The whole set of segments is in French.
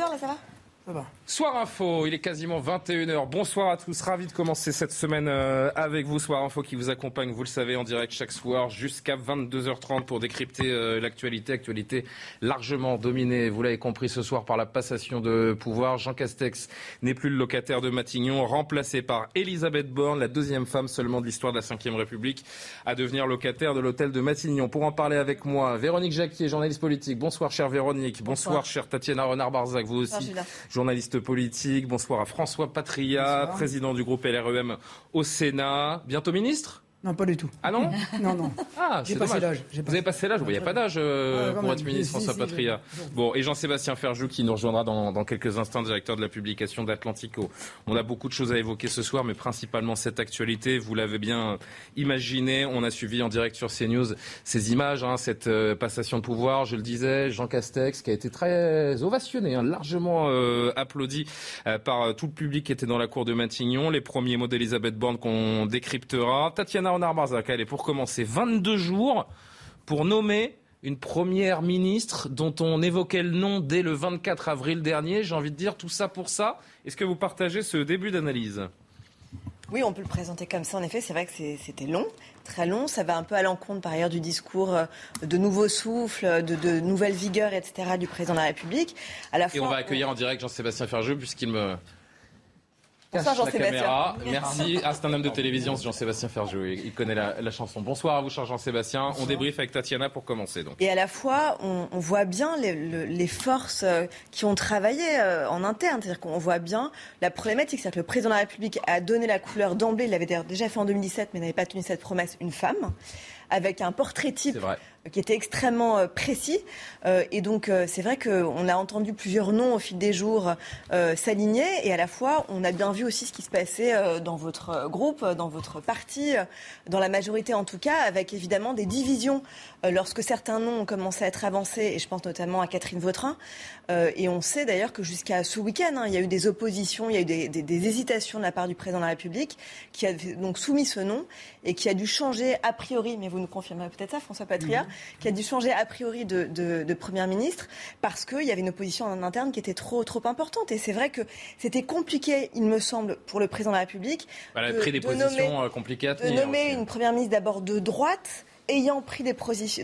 hauteur là, ça va Soir Info, il est quasiment 21h. Bonsoir à tous, ravi de commencer cette semaine euh, avec vous. Soir Info qui vous accompagne, vous le savez, en direct chaque soir jusqu'à 22h30 pour décrypter euh, l'actualité. Actualité largement dominée, vous l'avez compris ce soir, par la passation de pouvoir. Jean Castex n'est plus le locataire de Matignon, remplacé par Elisabeth Borne, la deuxième femme seulement de l'histoire de la Ve République, à devenir locataire de l'hôtel de Matignon. Pour en parler avec moi, Véronique Jacquier, journaliste politique. Bonsoir, chère Véronique. Bonsoir, chère Tatiana Renard-Barzac. Vous aussi journaliste politique. Bonsoir à François Patria, président du groupe LREM au Sénat. Bientôt ministre? Non, pas du tout. Ah non Non, non. Ah, j'ai passé l'âge. Vous avez passé l'âge Il n'y a pas d'âge euh, pour être ministre, François Patria. Bon, et Jean-Sébastien Ferjou qui nous rejoindra dans, dans, quelques instants, directeur de la publication d'Atlantico. On a beaucoup de choses à évoquer ce soir, mais principalement cette actualité. Vous l'avez bien imaginé. On a suivi en direct sur CNews ces images, hein, cette euh, passation de pouvoir. Je le disais, Jean Castex qui a été très ovationné, hein, largement euh, applaudi par tout le public qui était dans la cour de Matignon. Les premiers mots d'Elisabeth Borne qu'on décryptera. Tatiana Renard Barzac, allez, pour commencer, 22 jours pour nommer une première ministre dont on évoquait le nom dès le 24 avril dernier. J'ai envie de dire tout ça pour ça. Est-ce que vous partagez ce début d'analyse? Oui, on peut le présenter comme ça. En effet, c'est vrai que c'était long, très long. Ça va un peu à l'encontre, par ailleurs, du discours euh, de nouveau souffle, de, de nouvelle vigueur, etc., du président de la République. À la Et on va accueillir en direct Jean-Sébastien Ferjeux, puisqu'il me Bonsoir Jean-Sébastien. Merci. Ah, c'est un homme de télévision, Jean-Sébastien Ferjou. Il connaît la, chanson. Bonsoir à vous, cher Jean-Sébastien. On débriefe avec Tatiana pour commencer. Donc. Et à la fois, on, voit bien les, forces euh, qui ont travaillé euh, en interne. C'est-à-dire qu'on voit bien la problématique. C'est-à-dire que le président de la République a donné la couleur d'emblée. Il l'avait déjà fait en 2017, mais n'avait pas tenu cette promesse, une femme avec un portrait type qui était extrêmement euh, précis. Euh, et donc, euh, c'est vrai qu'on a entendu plusieurs noms au fil des jours s'aligner. Et à la fois, on a bien vu aussi ce qui se passait dans votre groupe, dans votre parti, dans la majorité en tout cas, avec évidemment des divisions lorsque certains noms ont commencé à être avancés. Et je pense notamment à Catherine Vautrin. et on sait d'ailleurs que jusqu'à ce week-end, hein, il y a eu des oppositions, il y a eu des, des, hésitations de la part du président de la République, qui a donc soumis ce nom et qui a dû changer a priori, mais vous nous confirmerez peut-être ça, François Patria, qui a dû changer a priori de, de, Premier ministre parce qu'il y avait une opposition en interne qui était trop, trop importante. Et c'est vrai que c'était compliqué, il me semble, pour le président de la République. Voilà, de, des positions nommer, euh, compliquées à tenir. De nommer une Première ministre d'abord de droite ayant pris des,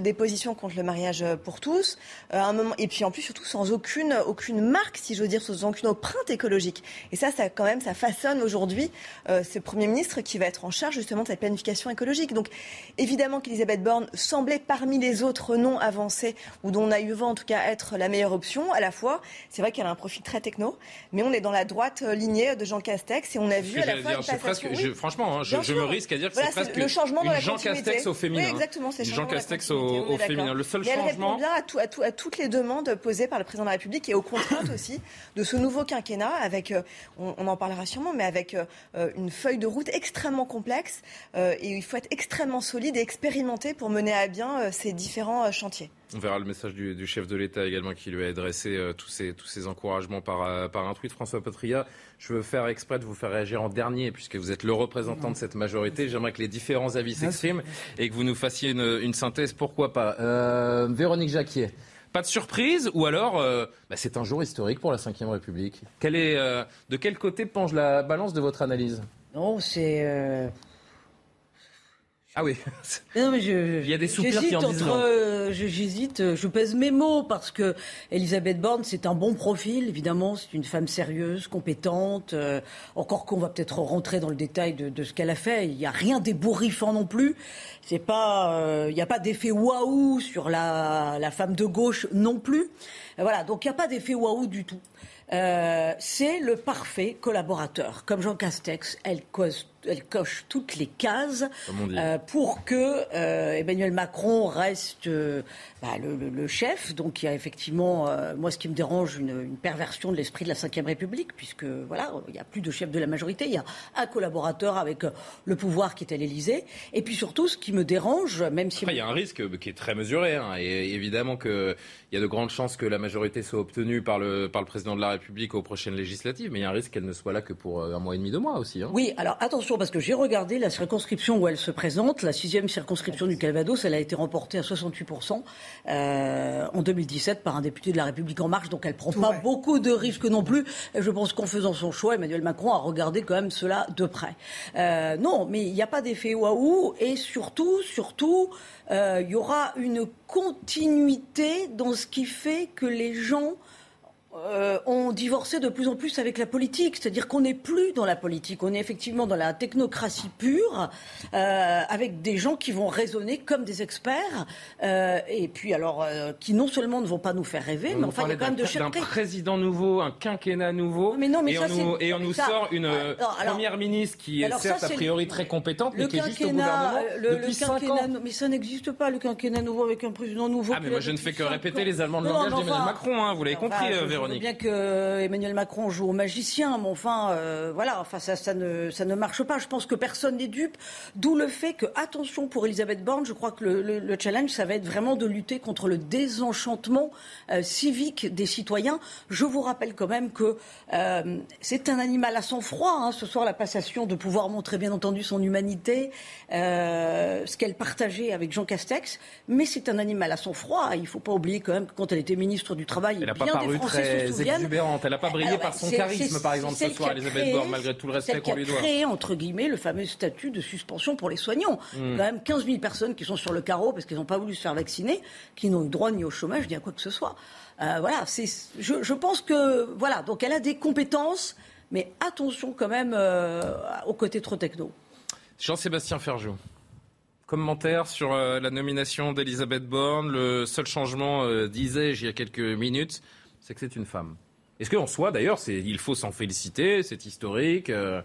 des, positions contre le mariage euh, pour tous, euh, un moment, et puis en plus surtout sans aucune, aucune marque, si j'ose dire, sans aucune empreinte écologique. Et ça, ça quand même, ça façonne aujourd'hui euh, ce Premier ministre qui va être en charge justement de cette planification écologique. Donc évidemment qu'Elisabeth Borne semblait parmi les autres non avancés, ou dont on a eu vent en tout cas être la meilleure option. À la fois, c'est vrai qu'elle a un profil très techno, mais on est dans la droite lignée de Jean Castex et on a vu à la fois une presque, franchement, hein, je, me risque à dire que c'est presque le changement de la Jean Castex au féminin. Jean Castex au, féminin. Le seul changement. Elle répond bien à, toutes les demandes posées par le président de la République et aux contraintes aussi de ce nouveau quinquennat, avec, euh, on, en parlera sûrement, mais avec euh, une feuille de route extrêmement complexe. Euh, et il faut être extrêmement solide et expérimenté pour mener à bien ces différents chantiers. On verra le message du, chef de l'État également qui lui a adressé euh, tous, ces, tous ces encouragements par, euh, par un tweet. François Patria, je veux faire exprès de vous faire réagir en dernier puisque vous êtes le représentant de cette majorité. J'aimerais que les différents avis s'expriment et que vous nous fassiez une, synthèse. Pourquoi pas? Euh, Véronique Jacquier. Pas de surprise? Ou alors bah, c'est un jour historique pour la Ve République. Quel est, de quel côté penche la balance de votre analyse? Non, c'est ah oui. Non, mais je, Il y a des soupirs qui en disent entre, euh, J'hésite, euh, je pèse mes mots parce que Elisabeth Borne, c'est un bon profil, évidemment, c'est une femme sérieuse, compétente. Euh, encore qu'on va peut-être rentrer dans le détail de, de ce qu'elle a fait. Il n'y a rien d'ébouriffant non plus. C'est pas, il n'y a pas d'effet waouh sur la, la femme de gauche non plus. Voilà, donc il n'y a pas d'effet waouh du tout. c'est le parfait collaborateur. Comme Jean Castex, elle cause elle coche toutes les cases euh, pour que euh, Emmanuel Macron reste euh, bah, le, chef. Donc il y a effectivement, moi ce qui me dérange, une, perversion de l'esprit de la Ve République, puisque voilà, il n'y a plus de chef de la majorité, il y a un collaborateur avec le pouvoir qui est à l'Élysée. Et puis surtout, ce qui me dérange, même si... il y a un risque qui est très mesuré, hein, et évidemment qu'il y a de grandes chances que la majorité soit obtenue par le, par le président de la République aux prochaines législatives, mais il y a un risque qu'elle ne soit là que pour un mois et demi, deux mois aussi. Hein. Oui, alors attention parce que j'ai regardé la circonscription où elle se présente, la sixième circonscription du Calvados, elle a été remportée à 68% euh, en 2017 par un député de la République En Marche, donc elle prend pas beaucoup de risques non plus. Je pense qu'en faisant son choix, Emmanuel Macron a regardé quand même cela de près. Euh, non, mais il n'y a pas d'effet waouh, et surtout, surtout, euh, il y aura une continuité dans ce qui fait que les gens euh, ont divorcé de plus en plus avec la politique. C'est-à-dire qu'on n'est plus dans la politique, on est effectivement dans la technocratie pure, euh, avec des gens qui vont raisonner comme des experts, euh, et puis alors qui non seulement ne vont pas nous faire rêver, mais enfin il y a quand même de chercher. Un président nouveau, un quinquennat nouveau, mais non, mais et, on nous, et on nous sort une première ministre qui est certes a priori très compétente, mais qui est juste au gouvernement le, depuis le 5 ans. Mais ça n'existe pas, le quinquennat nouveau avec un président nouveau. Ah mais moi je ne fais que répéter les Allemands de langage d'Emmanuel Macron, hein, vous l'avez compris, Véronique. Je bien que Emmanuel Macron joue au magicien, mais enfin, euh, voilà, enfin, ça, ça, ne, ça ne marche pas. Je pense que personne n'est dupe. D'où le fait que, attention pour Elisabeth Borne, je crois que le, challenge, ça va être vraiment de lutter contre le désenchantement euh, civique des citoyens. Je vous rappelle quand même que euh, c'est un animal à sang-froid. Hein, ce soir, la passation de pouvoir montrer, bien entendu, son humanité, ce qu'elle partageait avec Jean Castex, mais c'est un animal à sang-froid. Il ne faut pas oublier quand même que quand elle était ministre du Travail, elle bien des Français exubérante. Elle n'a pas brillé par son charisme, par exemple, ce soir, Elisabeth Borne, malgré tout le respect qu'on lui doit. Elle a créé, entre guillemets, le fameux statut de suspension pour les soignants. Il y a quand même 15 000 personnes qui sont sur le carreau parce qu'elles n'ont pas voulu se faire vacciner, qui n'ont eu droit ni au chômage, ni à quoi que ce soit. Euh, voilà, je, je, pense que, voilà, donc elle a des compétences, mais attention quand même euh, au côté trop techno. Jean-Sébastien Ferjou. Commentaire sur euh, la nomination d'Elisabeth Borne. Le seul changement, disais-je il y a quelques minutes, c'est que c'est une femme. Est-ce qu'en soi, d'ailleurs, il faut s'en féliciter, c'est historique euh,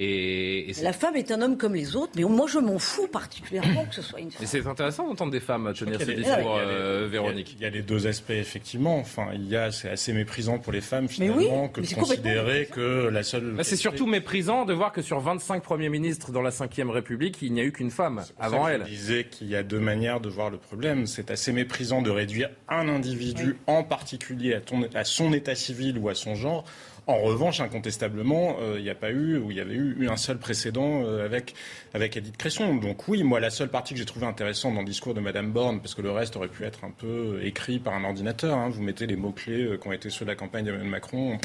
et, la femme est un homme comme les autres, mais moi je m'en fous particulièrement que ce soit une femme. Mais c'est intéressant d'entendre des femmes tenir ce discours, euh, Véronique. Il y, a les deux aspects effectivement. Enfin, il y a c'est assez méprisant pour les femmes finalement que de considérer que la seule. c'est surtout méprisant de voir que sur 25 premiers ministres dans la Ve République, il n'y a eu qu'une femme avant elle. Je disais qu'il y a deux manières de voir le problème. C'est assez méprisant de réduire un individu en particulier à, à son état civil ou à son genre en revanche, incontestablement, euh, il n'y a pas eu, ou il y avait eu un seul précédent euh, avec, avec Edith Cresson. Donc oui, moi, la seule partie que j'ai trouvée intéressante dans le discours de Madame Borne, parce que le reste aurait pu être un peu écrit par un ordinateur, hein. vous mettez les mots-clés euh, qui ont été ceux de la campagne d'Emmanuel Macron,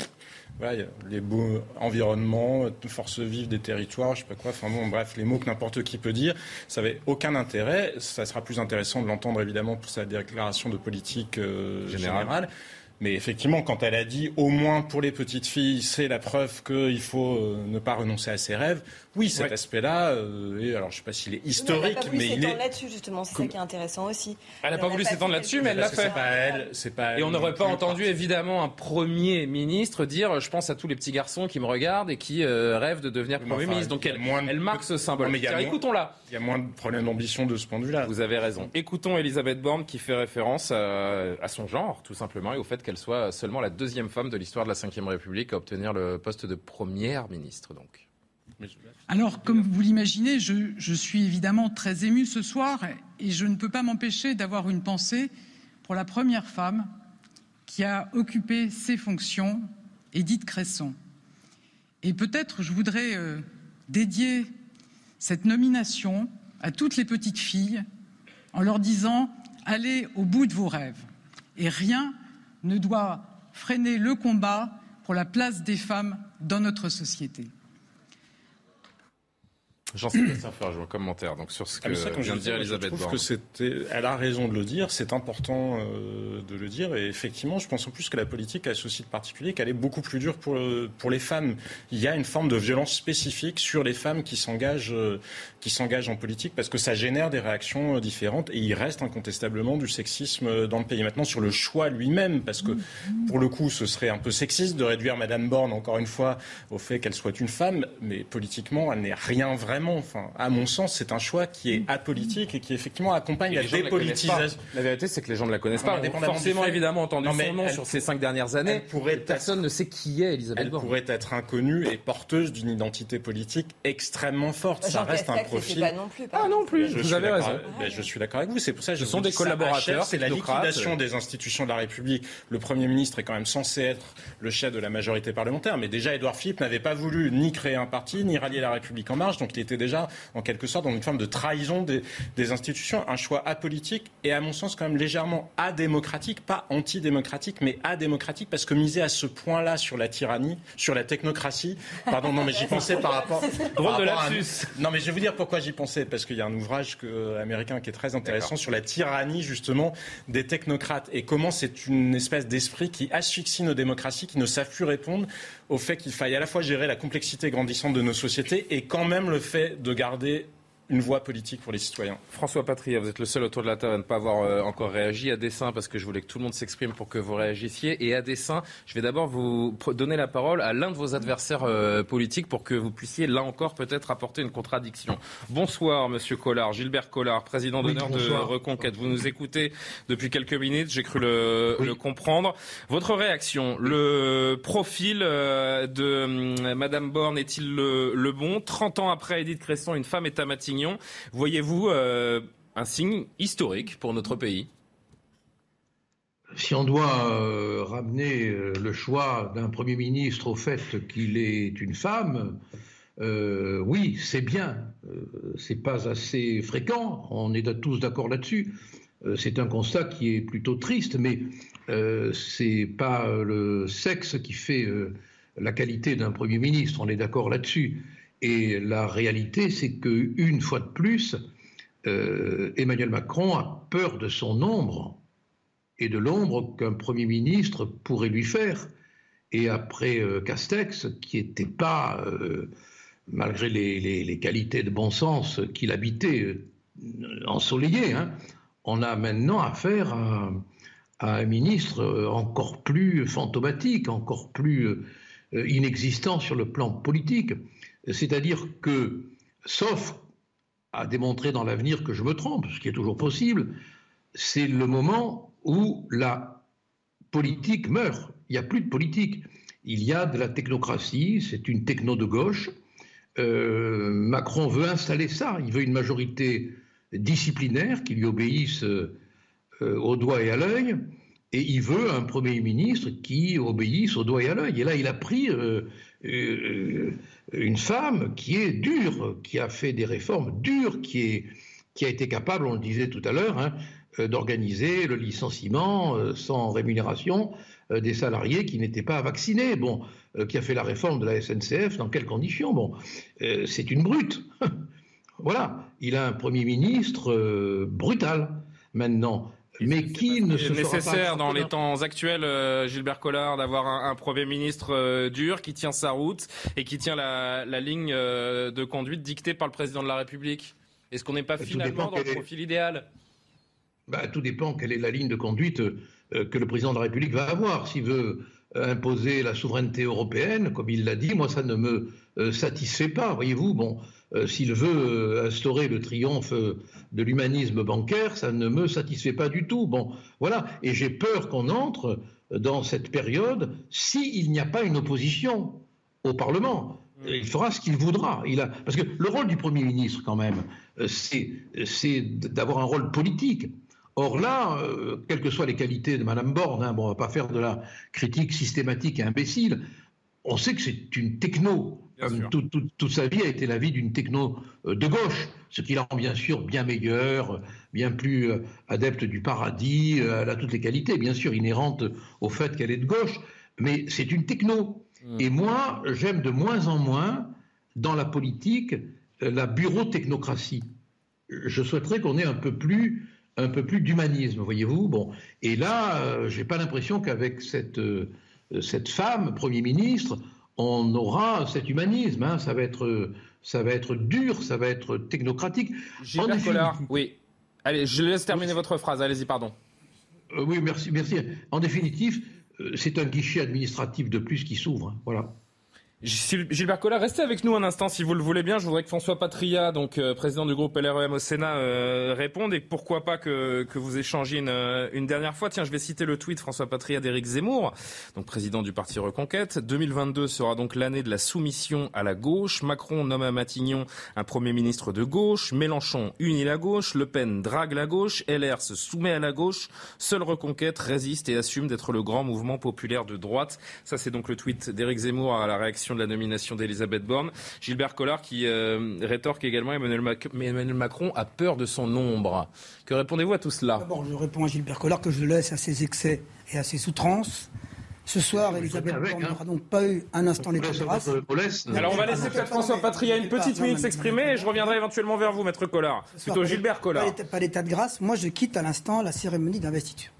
voilà, les beaux environnements, force vive des territoires, je sais pas quoi, enfin bon, bref, les mots que n'importe qui peut dire, ça n'avait aucun intérêt. Ça sera plus intéressant de l'entendre évidemment pour sa déclaration de politique générale. Mais effectivement, quand elle a dit au moins pour les petites filles, c'est la preuve qu'il faut euh, ne pas renoncer à ses rêves, oui, cet aspect-là, euh, alors je ne sais pas s'il est historique, mais, il est. là-dessus justement, c'est ça qui est intéressant aussi. Elle n'a pas voulu s'étendre là-dessus, mais elle l'a fait. Pas elle, c'est pas. Et on n'aurait pas entendu évidemment un premier ministre dire, je pense à tous les petits garçons qui me regardent et qui euh, rêvent de devenir premier ministre. Donc elle, elle, marque ce symbole. mais écoutons-la. Il y a moins de problèmes d'ambition de ce point de vue-là. Vous avez raison. Écoutons Elisabeth Borne qui fait référence à, à son genre, tout simplement, et au fait qu'elle soit seulement la deuxième femme de l'histoire de la Ve République à obtenir le poste de première ministre. Donc. Alors, comme vous l'imaginez, je, suis évidemment très ému ce soir et je ne peux pas m'empêcher d'avoir une pensée pour la première femme qui a occupé ces fonctions, Édith Cresson. Et peut-être je voudrais euh, dédier cette nomination à toutes les petites filles en leur disant allez au bout de vos rêves. Et rien ne doit freiner le combat pour la place des femmes dans notre société. Jean-Sébastien Ferjou, un commentaire donc, sur ce ah, que vient de dire Elisabeth Je trouve que c'était, elle a raison de le dire, c'est important euh, de le dire. Et effectivement, je pense en plus que la politique a ceci de particulier qu'elle est beaucoup plus dure pour, pour les femmes. Il y a une forme de violence spécifique sur les femmes qui s'engagent, euh, qui s'engagent en politique parce que ça génère des réactions euh, différentes et il reste incontestablement du sexisme dans le pays. Maintenant, sur le choix lui-même, parce que pour le coup, ce serait un peu sexiste de réduire Madame Borne, encore une fois, au fait qu'elle soit une femme, mais politiquement, elle n'est rien vraiment vraiment, enfin, à mon sens, c'est un choix qui est apolitique et qui effectivement accompagne la dépolitisation. La, vérité, c'est que les gens ne la connaissent pas. On a forcément, évidemment, entendu son nom sur ces cinq dernières années. Personne ne sait qui est Elisabeth Borne. Elle pourrait être inconnue et porteuse d'une identité politique extrêmement forte. Ça reste un profil. Pas non plus, ah non plus. Je vous avez raison. je suis d'accord avec vous. C'est pour ça que je Ce sont des collaborateurs. C'est la liquidation des institutions de la République. Le Premier ministre est quand même censé être le chef de la majorité parlementaire, mais déjà Édouard Philippe n'avait pas voulu ni créer un parti, ni rallier la République en marche, donc il était déjà en quelque sorte dans une forme de trahison des, institutions, un choix apolitique et à mon sens quand même légèrement adémocratique, pas antidémocratique, mais adémocratique, parce que miser à ce point-là sur la tyrannie, sur la technocratie, pardon, non mais j'y pensais par rapport... Drôle de Non mais je vais vous dire pourquoi j'y pensais, parce qu'il y a un ouvrage que, américain qui est très intéressant sur la tyrannie justement des technocrates et comment c'est une espèce d'esprit qui asphyxie nos démocraties, qui ne savent plus répondre au fait qu'il faille à la fois gérer la complexité grandissante de nos sociétés et quand même le fait de garder une voie politique pour les citoyens. François Patria, vous êtes le seul autour de la table à ne pas avoir euh, encore réagi à dessein parce que je voulais que tout le monde s'exprime pour que vous réagissiez. Et à dessein, je vais d'abord vous donner la parole à l'un de vos adversaires euh, politiques pour que vous puissiez là encore peut-être apporter une contradiction. Bonsoir Monsieur Collard, Gilbert Collard, président d'honneur de Reconquête. Vous nous écoutez depuis quelques minutes, j'ai cru le, comprendre. Votre réaction, le profil euh, de hum, Madame Borne est-il le, le, bon? 30 ans après Edith Cresson, une femme est à Matignon Voyez-vous euh, un signe historique pour notre pays? Si on doit euh, ramener euh, le choix d'un Premier ministre au fait qu'il est une femme, oui, c'est bien. c'est pas assez fréquent. On est tous d'accord là-dessus. c'est un constat qui est plutôt triste, mais c'est pas le sexe qui fait la qualité d'un Premier ministre. On est d'accord là-dessus. Et la réalité, c'est qu'une fois de plus, euh, Emmanuel Macron a peur de son ombre et de l'ombre qu'un Premier ministre pourrait lui faire. Et après euh, Castex, qui n'était pas, euh, malgré les, qualités de bon sens qu'il habitait, ensoleillé, hein, on a maintenant affaire à, un ministre encore plus fantomatique, encore plus inexistant sur le plan politique. C'est-à-dire que, sauf à démontrer dans l'avenir que je me trompe, ce qui est toujours possible, c'est le moment où la politique meurt. Il n'y a plus de politique. Il y a de la technocratie, c'est une techno de gauche. Euh, Macron veut installer ça, il veut une majorité disciplinaire qui lui obéisse euh, au doigt et à l'œil, et il veut un Premier ministre qui obéisse au doigt et à l'œil. Et là, il a pris euh, une femme qui est dure, qui a fait des réformes dures, qui, a été capable, on le disait tout à l'heure, hein, euh, d'organiser le licenciement euh, sans rémunération euh, des salariés qui n'étaient pas vaccinés. Bon, qui a fait la réforme de la SNCF, dans quelles conditions? Bon, c'est une brute. voilà, il a un Premier ministre brutal maintenant mais qui ne se nécessaire dans les temps actuels, euh, Gilbert Collard, d'avoir un, Premier ministre euh, dur qui tient sa route et qui tient la, ligne euh, de conduite dictée par le président de la République? Est-ce qu'on n'est pas finalement dans le profil idéal? Bah, Tout dépend quelle est la ligne de conduite que le président de la République va avoir. S'il veut imposer la souveraineté européenne, comme il l'a dit, moi ça ne me satisfait pas. Voyez-vous, bon, euh, s'il veut euh, instaurer le triomphe euh, de l'humanisme bancaire, ça ne me satisfait pas du tout. Bon, voilà. Et j'ai peur qu'on entre dans cette période s'il n'y a pas une opposition au Parlement. Il fera ce qu'il voudra. Il a... Parce que le rôle du Premier ministre, quand même, c'est d'avoir un rôle politique. Or là, quelles que soient les qualités de Mme Borne, hein, bon, on ne va pas faire de la critique systématique et imbécile, on sait que c'est une techno toute, sa vie a été la vie d'une techno euh, de gauche, ce qui la rend bien sûr bien meilleure, bien plus euh, adepte du paradis, euh, elle a toutes les qualités, bien sûr, inhérentes au fait qu'elle est de gauche, mais c'est une techno. Mmh. Et moi, j'aime de moins en moins, dans la politique, la bureau-technocratie. Je souhaiterais qu'on ait un peu plus un peu plus d'humanisme, voyez-vous. Bon, et là, j'ai pas l'impression qu'avec cette cette femme Premier ministre, on aura cet humanisme. Hein. ça, va être, ça va être dur, ça va être technocratique. Gilbert Collard, oui. Allez, je laisse terminer votre phrase. Allez-y, pardon. Euh, oui, merci, merci. En définitive, euh, c'est un guichet administratif de plus qui s'ouvre. Hein. Voilà. Gilbert Collard, restez avec nous un instant si vous le voulez bien. Je voudrais que François Patria, donc euh, président du groupe LREM au Sénat, euh, réponde et pourquoi pas que, vous échangiez une, euh, une, dernière fois. Tiens, je vais citer le tweet François Patria d'Éric Zemmour, donc président du parti Reconquête. 2022 sera donc l'année de la soumission à la gauche. Macron nomme à Matignon un premier ministre de gauche. Mélenchon unit la gauche. Le Pen drague la gauche. LR se soumet à la gauche. Seule Reconquête résiste et assume d'être le grand mouvement populaire de droite. Ça, c'est donc le tweet d'Éric Zemmour à la réaction de la nomination d'Elisabeth Borne. Gilbert Collard qui euh, rétorque également Emmanuel, Macron a peur de son ombre. Que répondez-vous à tout cela? D'abord, je réponds à Gilbert Collard que je laisse à ses excès et à ses outrances. Ce soir, Elisabeth Borne hein. n'aura donc pas eu un instant l'état de grâce. Alors on va laisser peut-être François Patria une petite minute s'exprimer et je reviendrai éventuellement vers vous, maître Collard. Plutôt Gilbert Collard. Pas l'état de grâce. Moi, je quitte à l'instant la cérémonie d'investiture.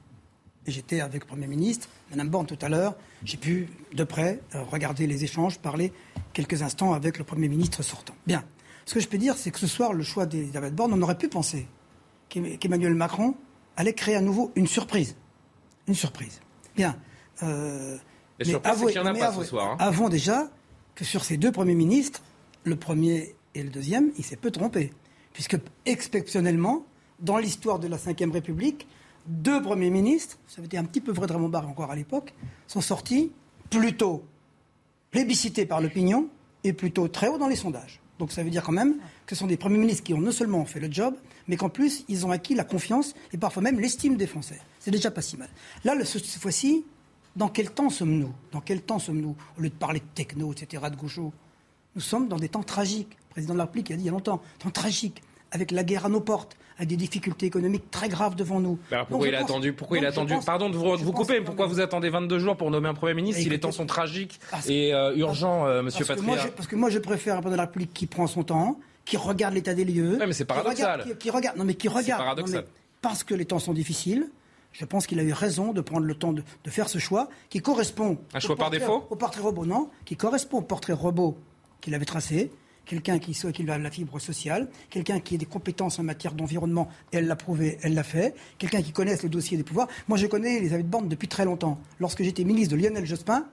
Et j'étais avec le Premier ministre, Mme Borne tout à l'heure. J'ai pu, de près, euh, regarder les échanges, parler quelques instants avec le Premier ministre sortant. Bien. Ce que je peux dire, c'est que ce soir, le choix d'Elisabeth Borne, on aurait pu penser qu'Emmanuel Macron allait créer à nouveau une surprise. Une surprise. Bien. Euh, mais avouez, en a pas ce soir. Hein. Avons déjà que sur ces deux premiers ministres, le premier et le deuxième, il s'est peu trompé. Puisque, exceptionnellement, dans l'histoire de la Ve République, deux premiers ministres, ça avait été un petit peu vrai de Raymond Barre encore à l'époque, sont sortis plutôt plébiscités par l'opinion et plutôt très haut dans les sondages. Donc ça veut dire quand même que ce sont des premiers ministres qui ont non seulement fait le job, mais qu'en plus, ils ont acquis la confiance et parfois même l'estime des Français. C'est déjà pas si mal. Là, cette fois-ci, dans quel temps sommes-nous? Dans quel temps sommes-nous? Au lieu de parler de techno, etc., de gaucho, nous sommes dans des temps tragiques. Le président de la République a dit il y a longtemps, temps tragiques, avec la guerre à nos portes, avec des difficultés économiques très graves devant nous. pourquoi il a attendu Pourquoi il a attendu Pardon de vous, vous couper, pourquoi vous attendez 22 jours pour nommer un Premier ministre si les temps sont tragiques et euh, urgents, euh, Monsieur Patria Parce que moi, je préfère un président de la République qui prend son temps, qui regarde l'état des lieux. mais c'est paradoxal. Qui regarde, non mais qui regarde. paradoxal. parce que les temps sont difficiles. Je pense qu'il a eu raison de prendre le temps de, faire ce choix qui correspond. Un choix par défaut Au portrait robot, non, qui correspond au portrait robot qu'il avait tracé, quelqu'un qui soit qu'il a la fibre sociale, quelqu'un qui ait des compétences en matière d'environnement, elle l'a prouvé, elle l'a fait, quelqu'un qui connaisse le dossier des pouvoirs. Moi, je connais Elisabeth Borne depuis très longtemps. Lorsque j'étais ministre de Lionel Jospin,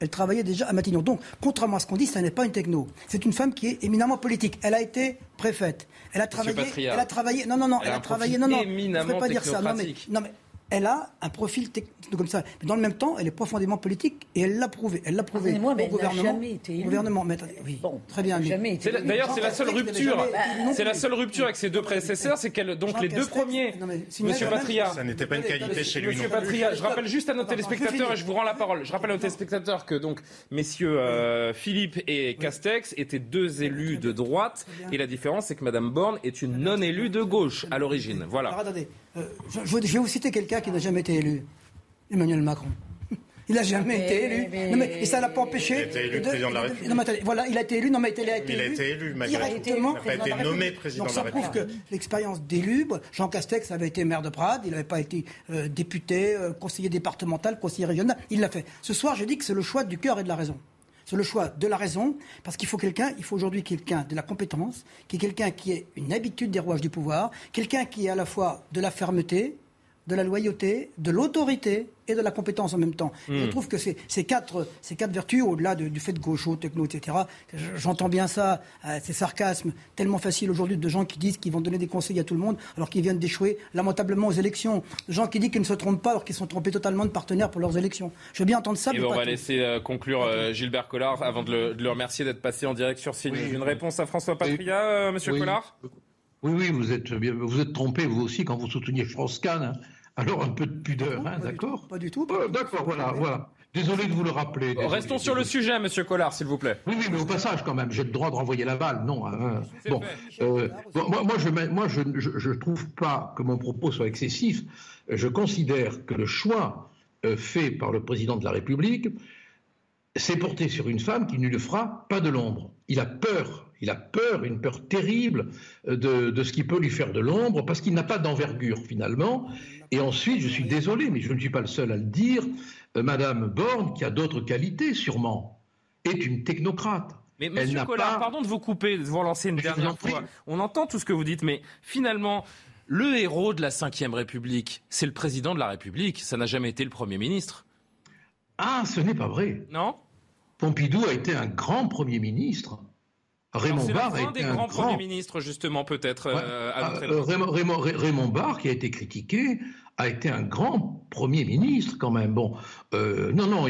elle travaillait déjà à Matignon. Donc, contrairement à ce qu'on dit, ce n'est pas une techno. C'est une femme qui est éminemment politique. Elle a été préfète. Elle a travaillé. Elle a travaillé. Non, non, non. Elle, a, travaillé. Non, non. Je ne peux pas dire ça. Non, mais, non, mais elle a un profil technique comme ça. Mais dans le même temps, elle est profondément politique et elle l'a prouvé. Elle l'a prouvé au mais gouvernement. Jamais été élue. Gouvernement, mais, oui, bon, très bien. D'ailleurs, c'est la seule rupture. C'est la seule rupture avec ses deux prédécesseurs, c'est qu'elle donc les deux premiers. Monsieur Patria. Ça n'était pas une qualité chez lui. Monsieur Patria, je rappelle juste à nos téléspectateurs et je vous rends la parole. Je rappelle à nos téléspectateurs que donc messieurs euh, Philippe et Castex étaient deux élus de droite et la différence c'est que Madame Borne est une non élue de gauche à l'origine. Voilà. Euh, je, vais vous citer quelqu'un qui n'a jamais été élu. Emmanuel Macron. Il n'a jamais été élu. et ça l'a pas empêché. Il a été élu président de la République. voilà, il a été élu. Non, mais il a été il élu. Il a été élu, directement. Il n'a pas été nommé président de la République. Ça prouve que l'expérience d'élu, Jean Castex avait été maire de Prades, il n'avait pas été euh, député, euh, conseiller départemental, conseiller régional. Il l'a fait. Ce soir, je dis que c'est le choix du cœur et de la raison. C'est le choix de la raison, parce qu'il faut quelqu'un, il faut aujourd'hui quelqu'un de la compétence, qui est quelqu'un qui ait une habitude des rouages du pouvoir, quelqu'un qui ait à la fois de la fermeté, de la loyauté, de l'autorité et de la compétence en même temps. Je hmm. trouve que ces, ces, quatre, ces quatre vertus, au-delà du fait de gaucho, techno, etc., j'entends bien ça, euh, ces sarcasmes tellement faciles aujourd'hui de gens qui disent qu'ils vont donner des conseils à tout le monde alors qu'ils viennent d'échouer lamentablement aux élections. De gens qui disent qu'ils ne se trompent pas alors qu'ils sont trompés totalement de partenaires pour leurs élections. Je veux bien entendre ça. Et on va laisser euh, conclure euh, Gilbert Collard avant de le, remercier d'être passé en direct sur CNews. Une réponse à François Patria, Monsieur Collard? Oui, oui, vous êtes, vous êtes trompé, vous aussi, quand vous souteniez France Kahn. Hein. Alors un peu de pudeur, hein, d'accord Pas du tout. d'accord, voilà, voilà. Désolé de vous le rappeler. Restons sur le sujet, Monsieur Collard, s'il vous plaît. Oui, oui, mais au passage, quand même, j'ai le droit de renvoyer la balle, non hein, Bon, euh, moi, moi, je, moi, je, je, trouve pas que mon propos soit excessif. Je considère que le choix euh, fait par le président de la République s'est porté sur une femme qui ne le fera pas de l'ombre. Il a peur il a peur, une peur terrible euh, de, ce qui peut lui faire de l'ombre, parce qu'il n'a pas d'envergure finalement. Et ensuite, je suis désolé, mais je ne suis pas le seul à le dire, euh, Madame Borne, qui a d'autres qualités sûrement, est une technocrate. Mais Monsieur Collard, pardon de vous couper, de vous relancer une dernière fois. On entend tout ce que vous dites, mais finalement, le héros de la Ve République, c'est le président de la République. Ça n'a jamais été le Premier ministre. Ah, ce n'est pas vrai. Non? Pompidou a été un grand Premier ministre. Raymond Barre a été un grand Premier ministre, justement, peut-être. Euh, euh, Raymond, Barre, qui a été critiqué, a été un grand Premier ministre quand même. Bon, euh, non, non,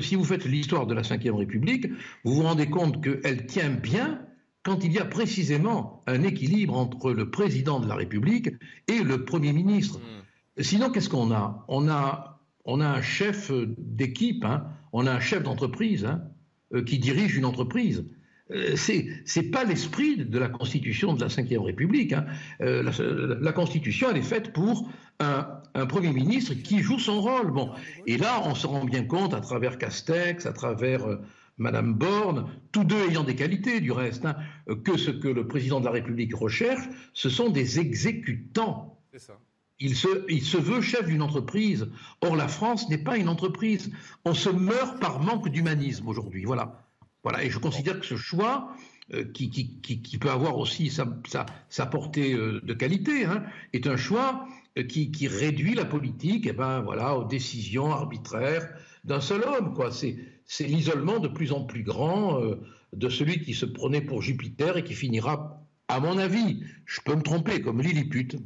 si vous faites l'histoire de la Ve République, vous vous rendez compte qu'elle tient bien quand il y a précisément un équilibre entre le président de la République et le Premier ministre. Hmm. Sinon, qu'est-ce qu'on a? On, a on a un chef d'équipe, hein. on a un chef d'entreprise hein, qui dirige une entreprise. Euh, c'est c'est pas l'esprit de la Constitution de la Ve République. Hein. Euh, la, Constitution, elle est faite pour un, un, Premier ministre qui joue son rôle. Bon, et là, on se rend bien compte à travers Castex, à travers Madame Borne, tous deux ayant des qualités du reste, hein, que ce que le président de la République recherche, ce sont des exécutants. Il se, il se veut chef d'une entreprise. Or, la France n'est pas une entreprise. On se meurt par manque d'humanisme aujourd'hui. Voilà. Voilà. Et je considère que ce choix, euh, qui, qui, qui, peut avoir aussi sa, sa, sa portée euh, de qualité, hein, est un choix euh, qui, réduit la politique, et eh ben voilà, aux décisions arbitraires d'un seul homme. Quoi. C'est, c'est l'isolement de plus en plus grand euh, de celui qui se prenait pour Jupiter et qui finira, à mon avis, je peux me tromper, comme Lilliput.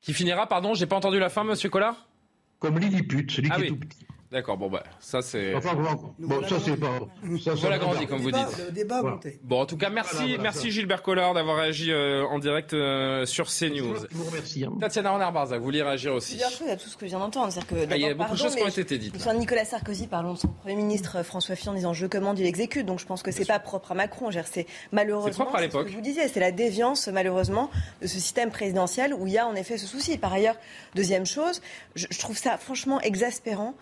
Qui finira, pardon, j'ai pas entendu la fin, monsieur Collard? Comme Lilliput, celui ah qui est tout petit. D'accord, bon, bah, ça c'est. Enfin, bon, ça c'est pas. Ça, ça grandi, comme vous dites. Le débat Bon, en tout cas, merci, merci Gilbert Collard d'avoir réagi euh, en direct euh, sur CNews. Je vous remercie. Hein. Tatiana Renard-Barzac, vous voulez réagir aussi Plusieurs choses à tout ce que je viens d'entendre. Ah, il y a beaucoup de choses qui ont été dites. Nous Nicolas Sarkozy parlons de son Premier ministre euh, François Fillon en disant je commande, il exécute. Donc je pense que c'est pas propre à Macron. C'est malheureusement. C'est propre à l'époque. vous disiez, c'est la déviance, malheureusement, de ce système présidentiel où il y a en effet ce souci. Par ailleurs, deuxième chose, je, je trouve ça franchement exaspérant.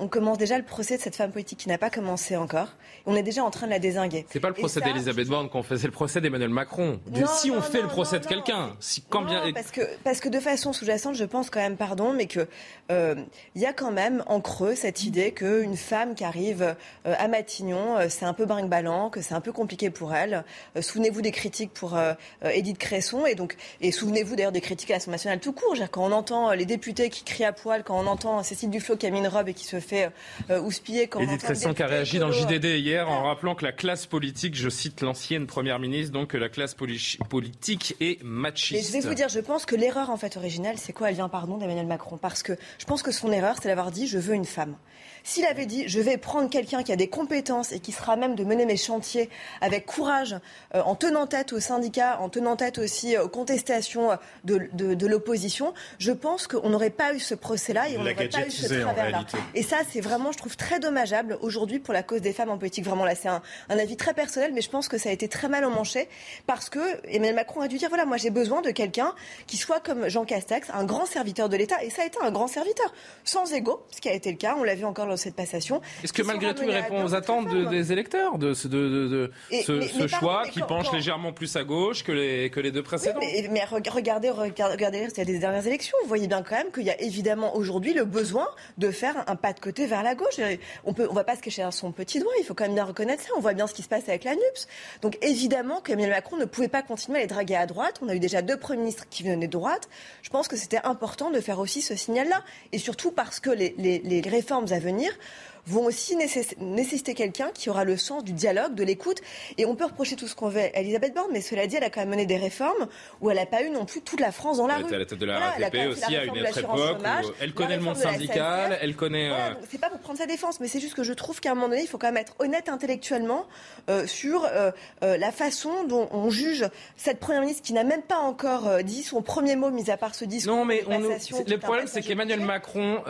On commence déjà le procès de cette femme politique qui n'a pas commencé encore. On est déjà en train de la désinguer. C'est pas le procès d'Elisabeth Borne qu'on fait, c'est le procès d'Emmanuel Macron. si on fait le procès de quelqu'un, si quand bien parce que parce que de façon sous-jacente, je pense quand même, pardon, mais que euh, il y a quand même en creux cette idée qu'une femme qui arrive euh, à Matignon, euh, c'est un peu brinque-ballant, que c'est un peu compliqué pour elle. souvenez-vous des critiques pour Édith Cresson et donc et souvenez-vous d'ailleurs des critiques à l'Assemblée nationale tout court. Quand on entend les députés qui crient à poil, quand on entend Cécile Duflot qui a mis une robe et qui se fait houspiller quand Edith Cresson qui a réagi dans le JDD hier en rappelant que la classe politique, je cite l'ancienne première ministre, donc que la classe politique est machiste. je vais vous dire, je pense que l'erreur en fait originale, c'est quoi? Elle vient, pardon, d'Emmanuel Macron. Parce que je pense que son erreur, c'est d'avoir dit je veux une femme. S'il avait dit je vais prendre quelqu'un qui a des compétences et qui sera même de mener mes chantiers avec courage, euh, en tenant tête aux syndicats, en tenant tête aussi aux contestations de, de, l'opposition, je pense qu'on n'aurait pas eu ce procès-là et on n'aurait pas eu ce travers-là. Et ça, c'est vraiment, je trouve, très dommageable aujourd'hui pour la cause des femmes en politique. Vraiment, là, c'est un, un, avis très personnel, mais je pense que ça a été très mal emmanché parce que Emmanuel Macron a dû dire voilà, moi j'ai besoin de quelqu'un qui soit comme Jean Castex, un grand serviteur de l'État. Et ça a été un grand serviteur, sans ego, ce qui a été le cas. On l'a vu encore cette passation. Est-ce que malgré tout, il répond aux attentes des électeurs de, de, de, ce, choix qui penche légèrement plus à gauche que les, que les deux précédents? Mais, regardez, regardez, y a des dernières élections. Vous voyez bien quand même qu'il y a évidemment aujourd'hui le besoin de faire un pas de côté vers la gauche. On peut, on va pas se cacher son petit doigt. Il faut quand même bien reconnaître ça. On voit bien ce qui se passe avec la NUPS. Donc évidemment qu'Emmanuel Macron ne pouvait pas continuer à les draguer à droite. On a eu déjà deux premiers ministres qui venaient de droite. Je pense que c'était important de faire aussi ce signal-là. Et surtout parce que les, les réformes à venir venir vont aussi nécessiter quelqu'un qui aura le sens du dialogue, de l'écoute. Et on peut reprocher tout ce qu'on veut à Elisabeth Borne, mais cela dit, elle a quand même mené des réformes où elle n'a pas eu non plus toute la France dans la rue. Elle à la tête de la RATP aussi à une autre époque. elle connaît le monde syndical, elle connaît. Euh, c'est pas pour prendre sa défense, mais c'est juste que je trouve qu'à un moment donné, il faut quand même être honnête intellectuellement euh, sur euh, la façon dont on juge cette première ministre qui n'a même pas encore dit son premier mot, mis à part ce discours. Non, mais le problème, c'est qu'Emmanuel Macron,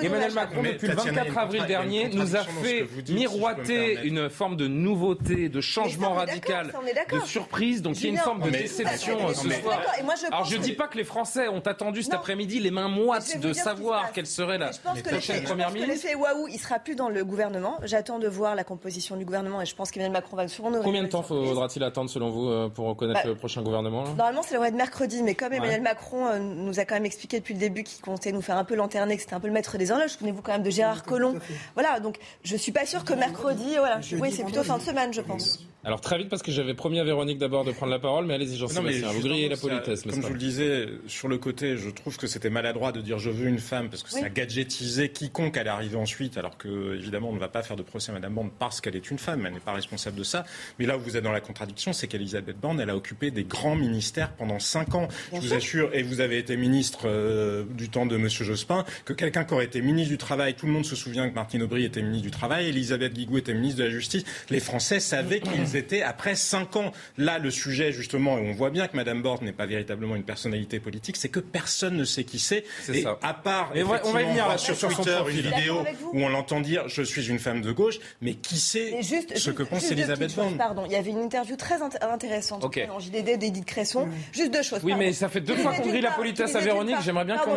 Emmanuel Macron, depuis le 24 avril dernier, nous a fait miroiter une forme de nouveauté, de changement radical, de surprise. Donc il y a une forme de déception ce soir. Alors je ne dis pas que les Français ont attendu cet après-midi les mains moites de savoir quelle serait la prochaine première ministre. L'effet waouh, il sera plus dans le gouvernement. J'attends de voir la composition du gouvernement et je pense qu'Emmanuel Macron va sûrement nous Combien de temps faudra-t-il attendre selon vous euh, pour reconnaître bah, le prochain gouvernement Normalement, ça devrait être mercredi, mais comme Emmanuel Macron euh, nous a quand même expliqué depuis le début qu'il comptait nous faire un peu lanterner, que c'était un peu le maître des horloges. Souvenez-vous quand même de Gérard Collomb voilà, donc je suis pas sûre que mercredi, voilà, oui, c'est plutôt fin de semaine, je pense. Alors très vite parce que j'avais promis à Véronique d'abord de prendre la parole, mais allez-y Jean-Sébastien, vous grillez la politesse. Comme je vous le disais, sur le côté, je trouve que c'était maladroit de dire je veux une femme parce que ça gadgetisait quiconque allait arriver ensuite, alors que évidemment on ne va pas faire de procès à Madame Borne parce qu'elle est une femme, elle n'est pas responsable de ça. Mais là où vous êtes dans la contradiction, c'est qu'Elisabeth Borne, elle a occupé des grands ministères pendant cinq ans. je vous assure, et vous avez été ministre euh, du temps de Monsieur Jospin, que quelqu'un qui aurait été ministre du Travail, tout le monde se souvient que Martine Aubry était ministre du Travail, Elisabeth Guigou était ministre de la Justice. Les Français savaient qu'ils étaient après cinq ans. Là, le sujet, justement, et on voit bien que Mme Borne n'est pas véritablement une personnalité politique, c'est que personne ne sait qui c'est. Et ça. à part, on va y venir là, sur, Twitter une vidéo où on l'entend dire je suis une femme de gauche, mais qui sait ce que pense Elisabeth Borne Pardon, il y avait une interview très intéressante okay. en JDD d'Edith Cresson. Juste deux choses. Oui, mais ça fait deux fois qu'on grille la politesse à Véronique. J'aimerais bien qu'on.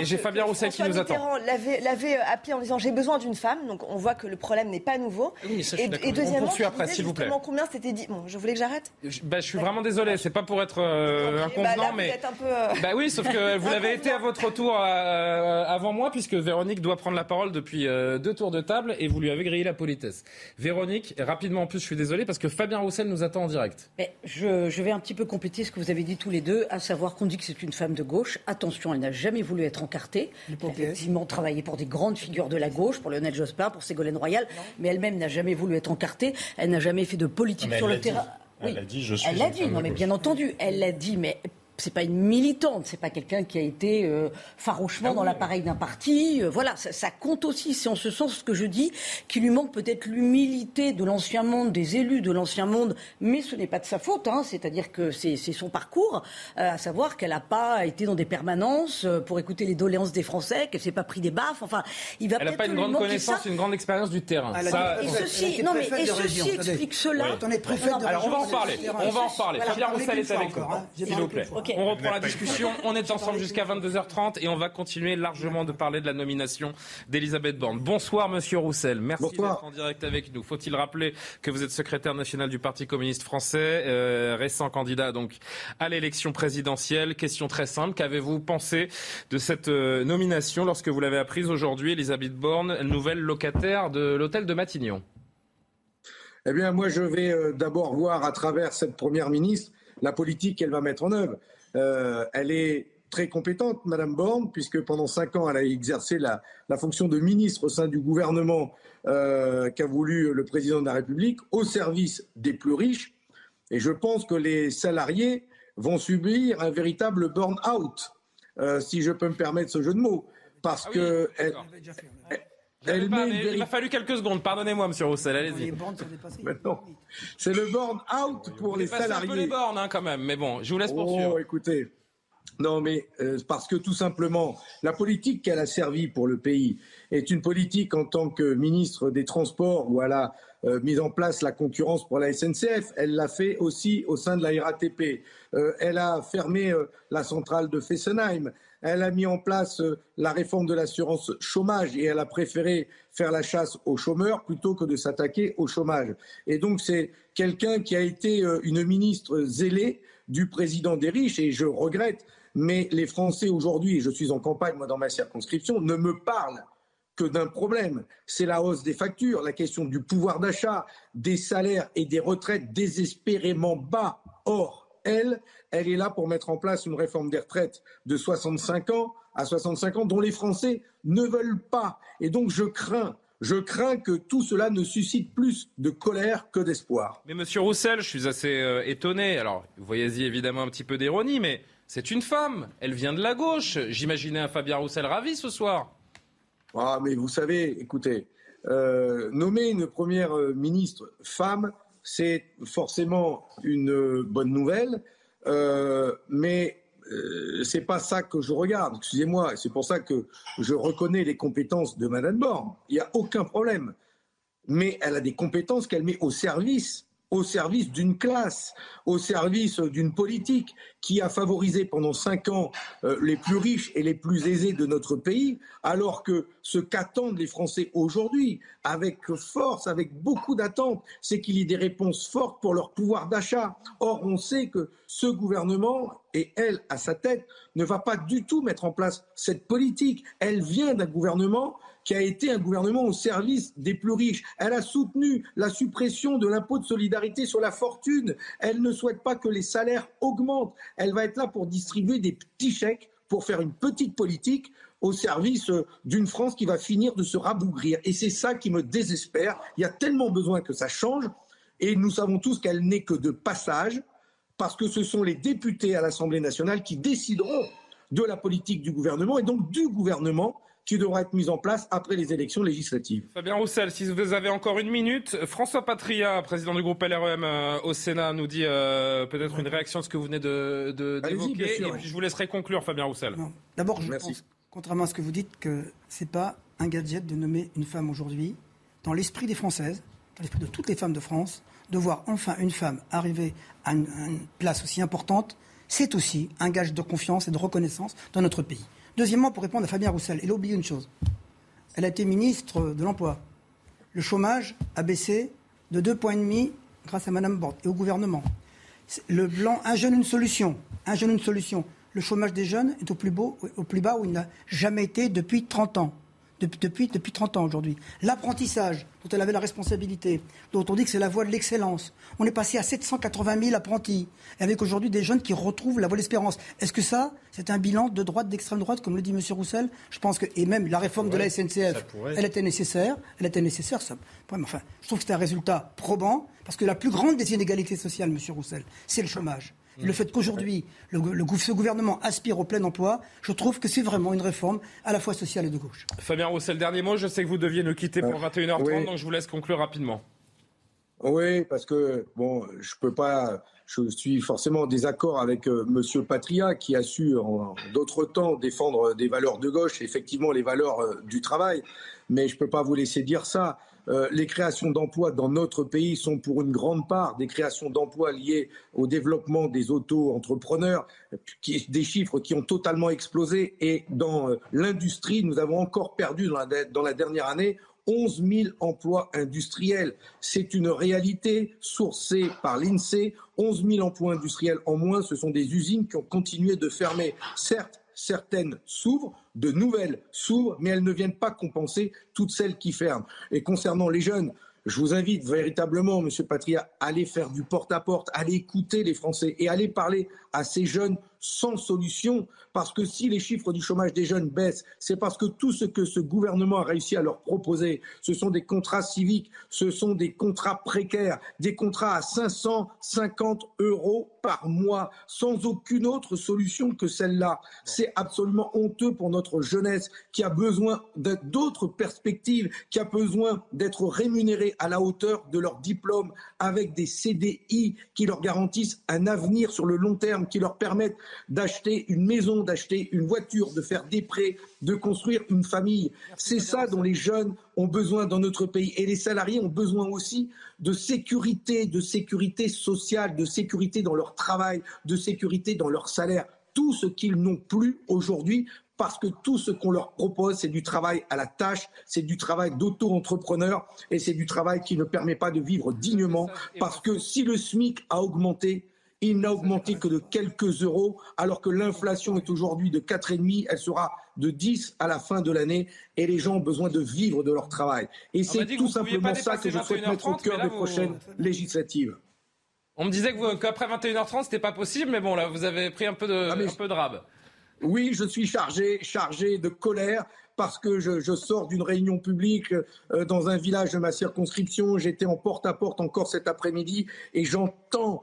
Et j'ai Fabien Roussel qui nous attend. l'avait euh, appelé en disant j'ai besoin d'une femme. Donc on voit que le problème n'est pas nouveau. et, deuxièmement, après, s'il vous plaît. combien c'était dit Bon, je voulais que j'arrête. Je, bah, je suis vraiment désolé. C'est pas pour être euh, inconvenant, bah, mais. Un peu, euh, Bah oui, sauf que vous l'avez été à votre tour avant moi, puisque Véronique doit prendre la parole depuis deux tours de table et vous lui avez grillé la politesse. Véronique, rapidement en plus, je suis désolé parce que Fabien Roussel nous attend en direct. je, je vais un petit peu compléter ce que vous avez dit tous les deux, à savoir qu'on dit que c'est une femme de gauche. Attention, elle n'a jamais voulu être encartée. Elle a effectivement travaillé pour des grandes figures de la gauche, pour Lionel Jospin, pour Ségolène Royal, mais elle-même n'a jamais voulu être encartée. Elle n'a jamais fait de politique sur le terrain. Elle l'a dit, je suis. Elle l'a dit, non mais bien entendu, elle l'a dit, mais c'est pas une militante, c'est pas quelqu'un qui a été euh, farouchement ah dans l'appareil d'un parti. Euh, voilà, ça, compte aussi. C'est en ce sens ce que je dis qu'il lui manque peut-être l'humilité de l'ancien monde, des élus de l'ancien monde, mais ce n'est pas de sa faute. Hein, C'est-à-dire que c'est son parcours, euh, à savoir qu'elle n'a pas été dans des permanences pour écouter les doléances des Français, qu'elle s'est pas pris des baffes. Enfin, il va. Elle n'a pas une grande connaissance, une grande expérience du terrain. et ceci, non mais et ceci explique cela. Alors on va en parler. On va en parler. Fabien Roussel est avec nous, hein, s'il vous plaît. On reprend la discussion. On est ensemble jusqu'à 22h30 et on va continuer largement de parler de la nomination d'Elisabeth Borne. Bonsoir, monsieur Roussel. Merci d'être en direct avec nous. Faut-il rappeler que vous êtes secrétaire national du Parti communiste français, euh, récent candidat donc à l'élection présidentielle? Question très simple. Qu'avez-vous pensé de cette euh, nomination lorsque vous l'avez apprise aujourd'hui, Elisabeth Borne, nouvelle locataire de l'hôtel de Matignon? Eh bien, moi, je vais euh, d'abord voir à travers cette première ministre la politique qu'elle va mettre en œuvre. Euh, elle est très compétente, Madame Borne, puisque pendant cinq ans, elle a exercé la, fonction de ministre au sein du gouvernement euh, qu'a voulu le président de la République, au service des plus riches. Et je pense que les salariés vont subir un véritable burn-out, euh, si je peux me permettre ce jeu de mots, parce ah que il m'a fallu quelques secondes. Pardonnez-moi, Monsieur Roussel. Allez-y. C'est le burn-out pour les salariés. un peu les bornes, hein, quand même. Mais bon, je vous laisse poursuivre. Oh, écoutez. Non, mais euh, parce que tout simplement, la politique qu'elle a servi pour le pays est une politique en tant que ministre des Transports où elle a euh, mis en place la concurrence pour la SNCF. Elle l'a fait aussi au sein de la RATP. Euh, elle a fermé la centrale de Fessenheim. Elle a mis en place euh, la réforme de l'assurance chômage et elle a préféré faire la chasse aux chômeurs plutôt que de s'attaquer au chômage. Et donc c'est quelqu'un qui a été euh, une ministre zélée du président des riches et je regrette, mais les Français aujourd'hui, et je suis en campagne moi dans ma circonscription, ne me parlent que d'un problème. C'est la hausse des factures, la question du pouvoir d'achat, des salaires et des retraites désespérément bas. Or, elle, elle est là pour mettre en place une réforme des retraites de 65 ans à 65 ans dont les Français ne veulent pas. Et donc je crains je crains que tout cela ne suscite plus de colère que d'espoir. Mais Monsieur Roussel, je suis assez euh, étonné. Alors, vous voyez évidemment un petit peu d'ironie, mais c'est une femme. Elle vient de la gauche. J'imaginais un Fabien Roussel ravi ce soir. Ah, mais vous savez, écoutez, euh, nommer une première euh, ministre femme, c'est forcément une bonne nouvelle. Euh, mais euh, c'est pas ça que je regarde. Excusez-moi, c'est pour ça que je reconnais les compétences de Madame Borne. Il n'y a aucun problème. Mais elle a des compétences qu'elle met au service au service d'une classe, au service d'une politique qui a favorisé pendant cinq ans euh, les plus riches et les plus aisés de notre pays, alors que ce qu'attendent les Français aujourd'hui, avec force, avec beaucoup d'attentes, c'est qu'il y ait des réponses fortes pour leur pouvoir d'achat. Or, on sait que ce gouvernement et elle, à sa tête, ne va pas du tout mettre en place cette politique. Elle vient d'un gouvernement qui a été un gouvernement au service des plus riches. Elle a soutenu la suppression de l'impôt de solidarité sur la fortune. Elle ne souhaite pas que les salaires augmentent. Elle va être là pour distribuer des petits chèques, pour faire une petite politique au service euh, d'une France qui va finir de se rabougrir. Et c'est ça qui me désespère. Il y a tellement besoin que ça change. Et nous savons tous qu'elle n'est que de passage, parce que ce sont les députés à l'Assemblée nationale qui décideront de la politique du gouvernement et donc du gouvernement qui devra être mise en place après les élections législatives. Fabien Roussel, si vous avez encore une minute, François Patria, président du groupe LREM euh, au Sénat, nous dit euh, peut-être une réaction à ce que vous venez de, d'évoquer. et puis je vous laisserai conclure, Fabien Roussel. D'abord, je pense, contrairement à ce que vous dites, que ce n'est pas un gadget de nommer une femme aujourd'hui. Dans l'esprit des Françaises, dans l'esprit de toutes les femmes de France, de voir enfin une femme arriver à une place aussi importante, c'est aussi un gage de confiance et de reconnaissance dans notre pays. Deuxièmement, pour répondre à Fabien Roussel, il a oublié une chose. Elle a été ministre de l'Emploi. Le chômage a baissé de deux points et demi grâce à Mme Borne et au gouvernement. Le blanc, un jeune, une solution. Une solution. Le chômage des jeunes est au plus, beau, au plus bas où il n'a jamais été depuis 30 ans depuis, depuis 30 ans aujourd'hui. L'apprentissage, dont elle avait la responsabilité, dont on dit que c'est la voie de l'excellence. On est passé à 780 000 apprentis, avec aujourd'hui des jeunes qui retrouvent la voie de l'espérance. Est-ce que ça, c'est un bilan de droite, d'extrême droite, comme le dit M. Roussel? Je pense que, et même la réforme de la SNCF, elle était nécessaire, elle était nécessaire, ça. Enfin, je trouve que c'est un résultat probant, parce que la plus grande des inégalités sociales, M. Roussel, c'est le chômage le fait qu'aujourd'hui, le, ce gouvernement aspire au plein emploi, je trouve que c'est vraiment une réforme à la fois sociale et de gauche. Fabien Roussel, dernier mot. Je sais que vous deviez nous quitter pour 21h30, donc je vous laisse conclure rapidement. Oui, parce que, bon, je peux pas. Je suis forcément en désaccord avec M. Euh, Monsieur Patria, qui a su, en, d'autres temps, défendre des valeurs de gauche, effectivement les valeurs euh, du travail. Mais je ne peux pas vous laisser dire ça. Euh, les créations d'emplois dans notre pays sont pour une grande part des créations d'emplois liées au développement des auto-entrepreneurs, des chiffres qui ont totalement explosé. Et dans euh, l'industrie, nous avons encore perdu dans la, dans la dernière année 11 000 emplois industriels. C'est une réalité sourcée par l'INSEE. 11 000 emplois industriels en moins, ce sont des usines qui ont continué de fermer. Certes, certaines s'ouvrent, de nouvelles s'ouvrent, mais elles ne viennent pas compenser toutes celles qui ferment. Et concernant les jeunes, je vous invite véritablement, Monsieur Patria, à aller faire du porte-à-porte, -à, aller écouter les Français et aller parler à ces jeunes sans solution. Parce que si les chiffres du chômage des jeunes baissent, c'est parce que tout ce que ce gouvernement a réussi à leur proposer, ce sont des contrats civiques, ce sont des contrats précaires, des contrats à 550 euros par mois, sans aucune autre solution que celle-là. C'est absolument honteux pour notre jeunesse qui a besoin d'autres perspectives, qui a besoin d'être rémunérée à la hauteur de leur diplôme avec des CDI qui leur garantissent un avenir sur le long terme, qui leur permettent d'acheter une maison, d'acheter une voiture, de faire des prêts, de construire une famille. C'est ça dont les jeunes ont besoin dans notre pays. Et les salariés ont besoin aussi de sécurité, de sécurité sociale, de sécurité dans leur travail, de sécurité dans leur salaire. Tout ce qu'ils n'ont plus aujourd'hui parce que tout ce qu'on leur propose, c'est du travail à la tâche, c'est du travail d'auto-entrepreneur et c'est du travail qui ne permet pas de vivre dignement. Parce que si le SMIC a augmenté, il n'a augmenté que de quelques euros, alors que l'inflation est aujourd'hui de 4,5, elle sera de 10 à la fin de l'année, et les gens ont besoin de vivre de leur travail. Et c'est tout simplement ça que je souhaite mettre au cœur des prochaines législatives. On me disait qu'après 21h30, c'était pas possible, mais bon, là, vous avez pris un peu de, ah, un peu de rab. Oui, je suis chargé, chargé de colère parce que je, sors d'une réunion publique euh, dans un village de ma circonscription. J'étais en porte-à-porte encore cet après-midi et j'entends,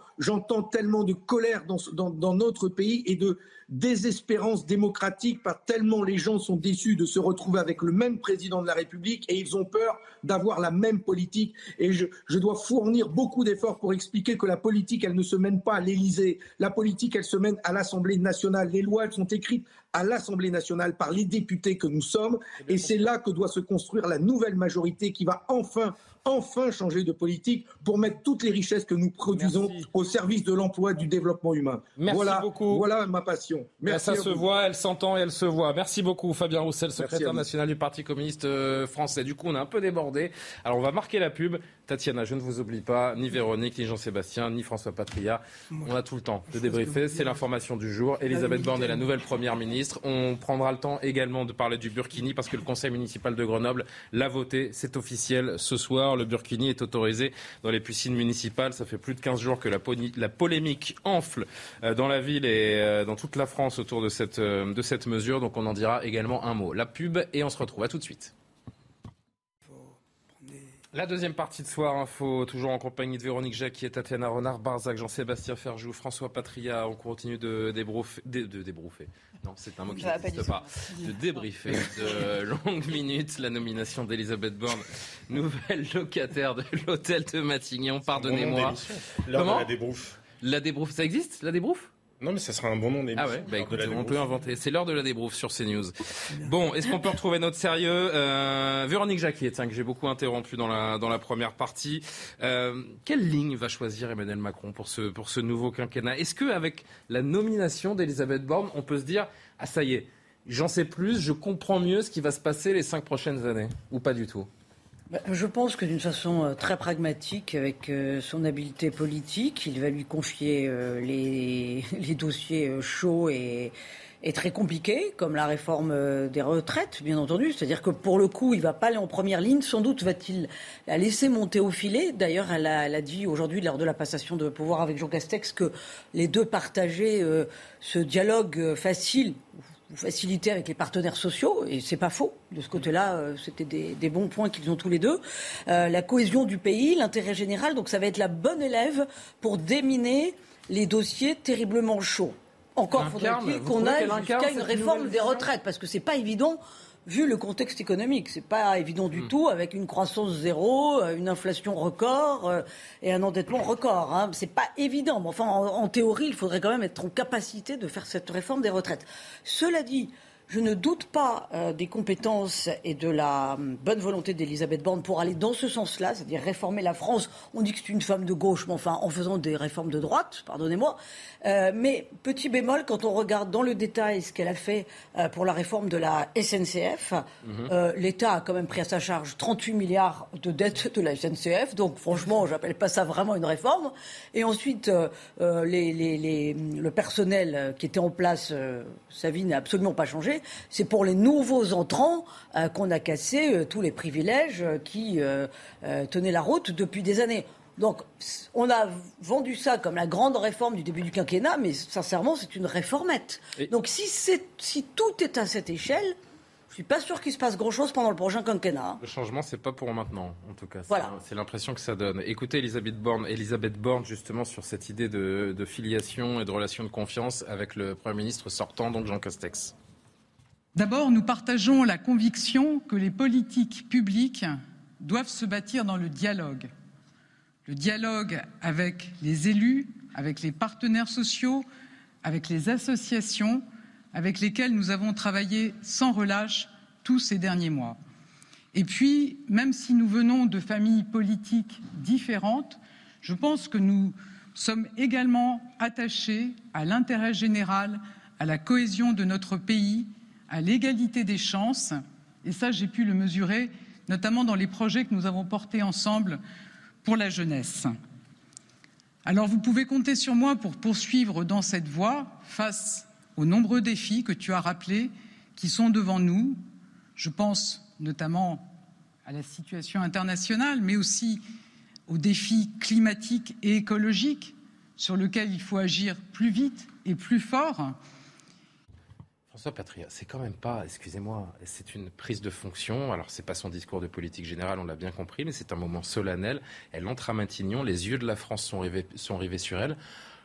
tellement de colère dans, notre pays et de désespérance démocratique par tellement les gens sont déçus de se retrouver avec le même président de la République et ils ont peur d'avoir la même politique. Et je, je dois fournir beaucoup d'efforts pour expliquer que la politique, elle ne se mène pas à l'Élysée. La politique, elle se mène à l'Assemblée nationale. Les lois, elles sont écrites à l'Assemblée nationale par les députés que nous sommes. Et c'est là que doit se construire la nouvelle majorité qui va enfin, enfin changer de politique pour mettre toutes les richesses que nous produisons au service de l'emploi et du développement humain. Merci voilà, beaucoup. Voilà ma passion. Merci. Ça se voit, elle s'entend et elle se voit. Merci beaucoup, Fabien Roussel, secrétaire national du Parti communiste euh, français. Du coup, on a un peu débordé. Alors, on va marquer la pub. Tatiana, je ne vous oublie pas, ni Véronique, ni Jean-Sébastien, ni François Patria. On a tout le temps de débriefer. C'est l'information du jour. Elisabeth Borne est la nouvelle première ministre. On prendra le temps également de parler du Burkini parce que le conseil municipal de Grenoble l'a voté. C'est officiel ce soir. Le Burkini est autorisé dans les piscines municipales. Ça fait plus de 15 jours que la, polémique enfle euh, dans la ville et euh, dans toute la France autour de cette, euh, de cette mesure. Donc on en dira également un mot. La pub et on se retrouve. À tout de suite. La deuxième partie de Soir Info, toujours en compagnie de Véronique Jacquier, Tatiana Renard, Barzac, Jean-Sébastien Ferjou, François Patria. On continue de débrouffer. De. Non, c'est un mot qui n'existe pas. De débriefer de longues minutes la nomination d'Elisabeth Borne, nouvelle locataire de l'hôtel de Matignon. Pardonnez-moi. Comment La débrouffe. La débrouffe, ça existe La débrouffe non, mais ça sera un bon nom d'émission. Ah ouais, bah écoute, on peut inventer. C'est l'heure de la débrouffe sur CNews. Bon, est-ce qu'on peut retrouver notre sérieux euh, Véronique Jacquier, tiens, que j'ai beaucoup interrompu dans la, dans la première partie. Euh, quelle ligne va choisir Emmanuel Macron pour ce, pour ce nouveau quinquennat? Est-ce qu'avec la nomination d'Elisabeth Borne, on peut se dire, ah ça y est, j'en sais plus, je comprends mieux ce qui va se passer les cinq prochaines années? Ou pas du tout? Je pense que d'une façon euh, très pragmatique, avec euh, son habileté politique, il va lui confier euh, les, dossiers chauds et, très compliqués, comme la réforme des retraites, bien entendu. C'est-à-dire que pour le coup, il ne va pas aller en première ligne. Sans doute va-t-il la laisser monter au filet. D'ailleurs, elle a dit aujourd'hui, lors de la passation de pouvoir avec Jean Castex, que les deux partageaient ce dialogue facile faciliter avec les partenaires sociaux, et c'est pas faux. De ce côté-là, euh, c'était des, bons points qu'ils ont tous les deux. Euh, la cohésion du pays, l'intérêt général, donc ça va être la bonne élève pour déminer les dossiers terriblement chauds. Encore faudrait-il qu'on aille jusqu'à une réforme des retraites, parce que c'est pas évident vu le contexte économique. C'est pas évident du hmm. tout avec une croissance zéro, euh, une inflation record euh, et un endettement record. Hein. C'est pas évident. Mais enfin, en, théorie, il faudrait quand même être en capacité de faire cette réforme des retraites. Cela dit, je ne doute pas euh, des compétences et de la hum, bonne volonté d'Elisabeth Borne pour aller dans ce sens-là, c'est-à-dire réformer la France. On dit que c'est une femme de gauche, mais enfin, en faisant des réformes de droite, pardonnez-moi. Euh, mais petit bémol, quand on regarde dans le détail ce qu'elle a fait euh, pour la réforme de la SNCF, mhm. l'État a quand même pris à sa charge 38 milliards de dettes de la SNCF. Donc, franchement, j'appelle pas ça vraiment une réforme. Et ensuite, le personnel qui était en place, sa vie n'a absolument pas changé. C'est pour les nouveaux entrants euh, qu'on a cassé euh, tous les privilèges euh, qui tenaient la route depuis des années. Donc, on a vendu ça comme la grande réforme du début du quinquennat, mais sincèrement, c'est une réformette. Donc, si, si tout est à cette échelle, je suis pas sûr qu'il se passe grand-chose pendant le prochain quinquennat. Le changement, c'est pas pour maintenant, en tout cas. Voilà. C'est l'impression que ça donne. Écoutez Elisabeth Borne, Elisabeth Borne, justement, sur cette idée de, de filiation et de relation de confiance avec le Premier ministre sortant, donc Jean Castex. D'abord, nous partageons la conviction que les politiques publiques doivent se bâtir dans le dialogue. Le dialogue avec les élus, avec les partenaires sociaux, avec les associations avec lesquelles nous avons travaillé sans relâche tous ces derniers mois. Et puis, même si nous venons de familles politiques différentes, je pense que nous sommes également attachés à l'intérêt général, à la cohésion de notre pays à l'égalité des chances, et ça j'ai pu le mesurer notamment dans les projets que nous avons portés ensemble pour la jeunesse. Alors vous pouvez compter sur moi pour poursuivre dans cette voie face aux nombreux défis que tu as rappelés qui sont devant nous. Je pense notamment à la situation internationale, mais aussi aux défis climatiques et écologiques sur lesquels il faut agir plus vite et plus fort. François Patria, c'est quand même pas, excusez-moi, c'est une prise de fonction. Alors, c'est pas son discours de politique générale, on l'a bien compris, mais c'est un moment solennel. Elle entre à Matignon, les yeux de la France sont rivés, sur elle.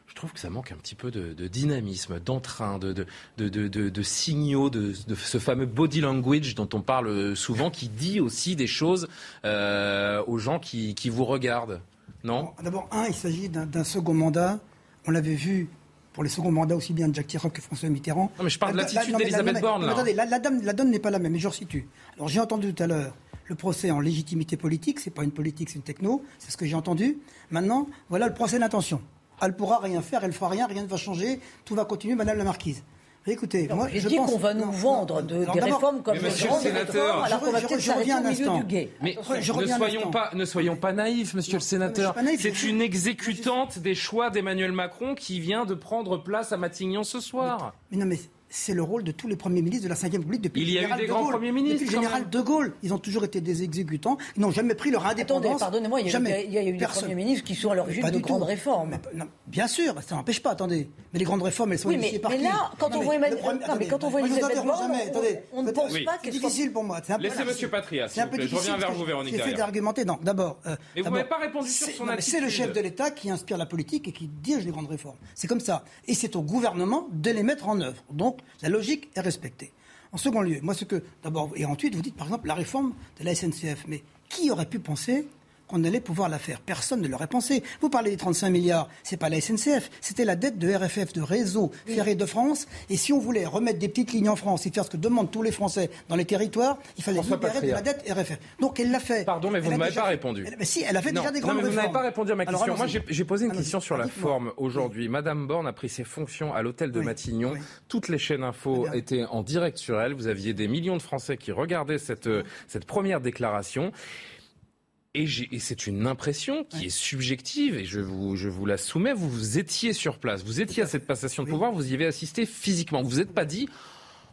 Je trouve que ça manque un petit peu de, dynamisme, d'entrain, de, de, de, signaux, de, ce fameux body language dont on parle souvent, qui dit aussi des choses euh, aux gens qui, qui vous regardent. Non? D'abord, un, il s'agit d'un second mandat. On l'avait vu pour les seconds mandats aussi bien de Jacques Chirac que François Mitterrand. Non, mais je parle de l'attitude d'Elisabeth Borne. Là. Attendez, la, la, donne n'est pas la même, mais je resitue. Alors j'ai entendu tout à l'heure le procès en légitimité politique, c'est pas une politique, c'est une techno, c'est ce que j'ai entendu. Maintenant, voilà le procès d'intention. Elle pourra rien faire, elle fera rien, rien ne va changer, tout va continuer, Madame la Marquise. Écoutez, moi, je dis qu'on va nous vendre de, des réformes comme des grandes réformes, alors qu'on va peut-être s'arrêter au milieu du guet. Mais je ne, soyons pas, ne soyons pas naïfs, monsieur le sénateur. C'est une exécutante des choix d'Emmanuel Macron qui vient de prendre place à Matignon ce soir. Mais non, mais c'est le rôle de tous les premiers ministres de la Ve République depuis Il y a eu des grands premiers ministres. Depuis le général de Gaulle. Ils ont toujours été des exécutants. Ils n'ont jamais pris leur indépendance. pardonnez-moi, il, y a eu des premiers ministres qui sont à l'origine de grandes réformes. bien sûr, ça n'empêche pas, attendez. Mais les grandes réformes, elles sont initiées par mais là, quand on voit Emmanuel... Non, mais quand on voit Elisabeth Borne, on ne pense pas qu'elle soit... difficile pour moi. Laissez M. Patria, s'il vous plaît. Je reviens vers vous, Véronique C'est d'argumenter. Non, d'abord... Euh, mais vous n'avez pas répondu sur son attitude. C'est le chef de l'État qui inspire la politique et qui dirige les grandes réformes. C'est comme ça. Et c'est au gouvernement de les mettre en œuvre. Donc, la logique est respecté. En second lieu, moi ce que d'abord et ensuite vous dites par exemple la réforme de la SNCF, mais qui aurait pu penser qu'on allait pouvoir la faire. Personne ne l'aurait pensé. Vous parlez des 35 milliards, c'est pas la SNCF, c'était la dette de RFF, de Réseau Ferré de France. Et si on voulait remettre des petites lignes en France et faire ce que demandent tous les Français dans les territoires, il fallait libérer de la dette RFF. Donc elle l'a fait. Pardon, mais vous ne m'avez pas répondu. mais si, elle a fait déjà des grandes non, mais Vous n'avez pas répondu à ma question. Moi, j'ai posé une question sur la forme aujourd'hui. Madame Borne a pris ses fonctions à l'hôtel de Matignon. Toutes les chaînes info étaient en direct sur elle. Vous aviez des millions de Français qui regardaient cette, cette première déclaration. Et, c'est une impression qui est subjective, et je vous, je vous la soumets. Vous, vous étiez sur place, vous étiez à cette passation de pouvoir, vous y avez assisté physiquement. Vous vous êtes pas dit,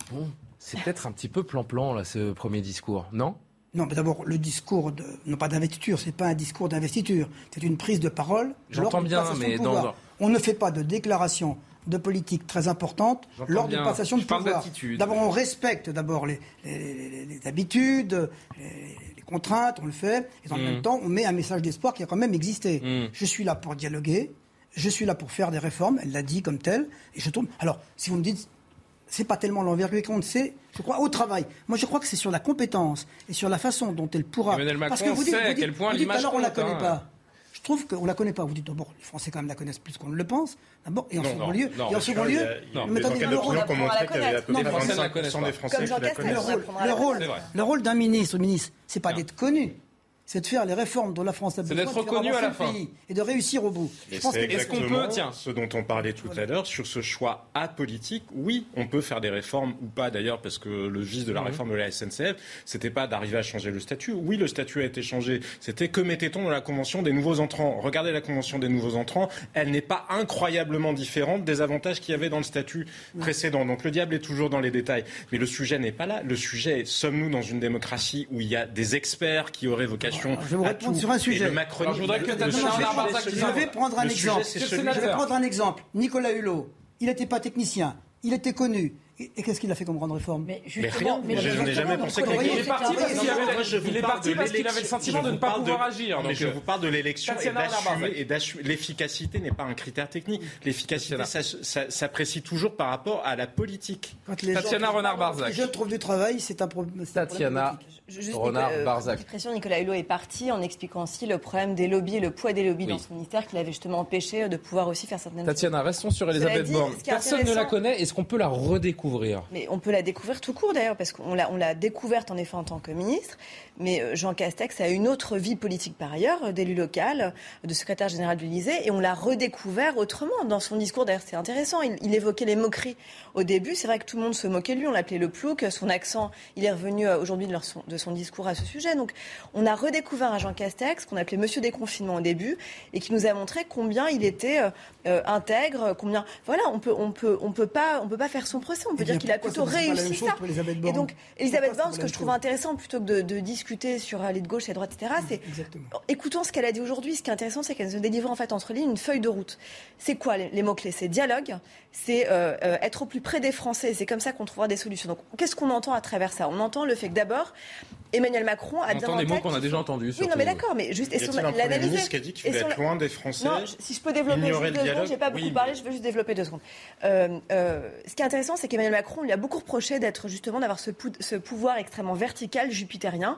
bon, c'est peut-être un petit peu plan-plan, là, ce premier discours, non? Non, mais d'abord, le discours, de, non pas d'investiture, c'est pas un discours d'investiture, c'est une prise de parole. J'entends bien, mais dans... On ne fait pas de déclaration de politique très importante lors d'une passation de pouvoir. D'abord, on respecte d'abord les, les, habitudes, les, contraintes, on le fait, et en mm. même temps, on met un message d'espoir qui a quand même existé. Mm. Je suis là pour dialoguer, je suis là pour faire des réformes, elle l'a dit comme telle, et je tourne. Alors, si vous me dites, c'est pas tellement l'envergure qu'on sait, je crois, au travail. Moi, je crois que c'est sur la compétence et sur la façon dont elle pourra. Parce que vous dites, à quel point l'image alors on la connaît pas. Je trouve qu'on ne la connaît pas. Vous dites d'abord, les Français quand même la connaissent plus qu'on ne le pense. D'abord, et en second lieu, et en second lieu, mais attendez, le rôle, le rôle, le rôle d'un ministre, ministre, c'est pas d'être connu c'est de faire les réformes dont la France a besoin. C'est d'être reconnu à la fin. et de réussir au bout. Je pense est-ce qu'on peut, tiens, ce dont on parlait tout à l'heure, sur ce choix apolitique, oui, on peut faire des réformes ou pas d'ailleurs, parce que le vice de la mhm. réforme de la SNCF, c'était pas d'arriver à changer le statut. Oui, le statut a été changé. C'était que mettait-on dans la convention des nouveaux entrants. Regardez la convention des nouveaux entrants, elle n'est pas incroyablement différente des avantages qu'il y avait dans le statut précédent. Donc le diable est toujours dans les détails. Mais le sujet n'est pas là. Le sujet est, sommes-nous dans une démocratie où il y a des experts qui auraient vocation je vais vous répondre sur un sujet. je voudrais que je vais prendre un exemple. Je vais prendre un exemple. Nicolas Hulot, il n'était pas technicien, il était connu. Et qu'est-ce qu'il a fait comme grande réforme Mais, rien. Mais je n'ai jamais pensé qu'il Il est parti parce qu'il avait, le sentiment de ne pas pouvoir agir. Mais je vous parle de l'élection et L'efficacité n'est pas un critère technique. L'efficacité s'apprécie toujours par rapport à la politique. Tatiana Renard-Barzac. Je trouve du travail, c'est un problème. Tatiana Renard-Barzac. L'expression Nicolas Hulot est parti en expliquant aussi le problème des lobbies et le poids des lobbies dans son ministère qui l'avait justement empêché de pouvoir aussi faire certaines choses. Tatiana, restons sur Elisabeth Borne. Personne ne la connaît. Est-ce qu'on peut la redécouvrir? Mais on peut la découvrir tout court d'ailleurs, parce qu'on l'a, l'a découverte en effet en tant que ministre. Mais euh, Jean Castex a une autre vie politique par ailleurs, euh, d'élu local, de secrétaire général de l'Élysée, et on l'a redécouvert autrement dans son discours. D'ailleurs, c'est intéressant. Il, évoquait les moqueries au début. C'est vrai que tout le monde se moquait de lui. On l'appelait le plouc. Son accent, il est revenu euh, aujourd'hui de, de, son discours à ce sujet. Donc, on a redécouvert un Jean Castex qu'on appelait Monsieur Déconfinement au début, et qui nous a montré combien il était intègre, combien. Voilà, on peut, on peut, on peut pas, on peut pas faire son procès. On peut dire qu'il a plutôt réussi ça. Et donc, Elisabeth Borne, ce que je trouve intéressant, plutôt que de, discuter sur aller de gauche et de droite, etc., c'est écoutons ce qu'elle a dit aujourd'hui. Ce qui est intéressant, c'est qu'elle nous délivre en fait entre lignes une feuille de route. C'est quoi les, mots-clés? C'est dialogue, c'est euh, euh, être au plus près des Français. C'est comme ça qu'on trouvera des solutions. Donc, qu'est-ce qu'on entend à travers ça? On entend le fait que d'abord, Emmanuel Macron a on entend des mots qu'on a déjà entendus. Oui, non, mais d'accord, mais juste. Et sur l'analyse. qui a dit qu'il voulait être loin des Français. Non, si je peux développer deux secondes, j'ai pas beaucoup parlé, je veux juste développer deux secondes. Euh, ce qui est intéressant, c'est qu'Emmanuel Macron lui a beaucoup reproché d'être justement d'avoir ce, ce pouvoir extrêmement vertical, jupitérien.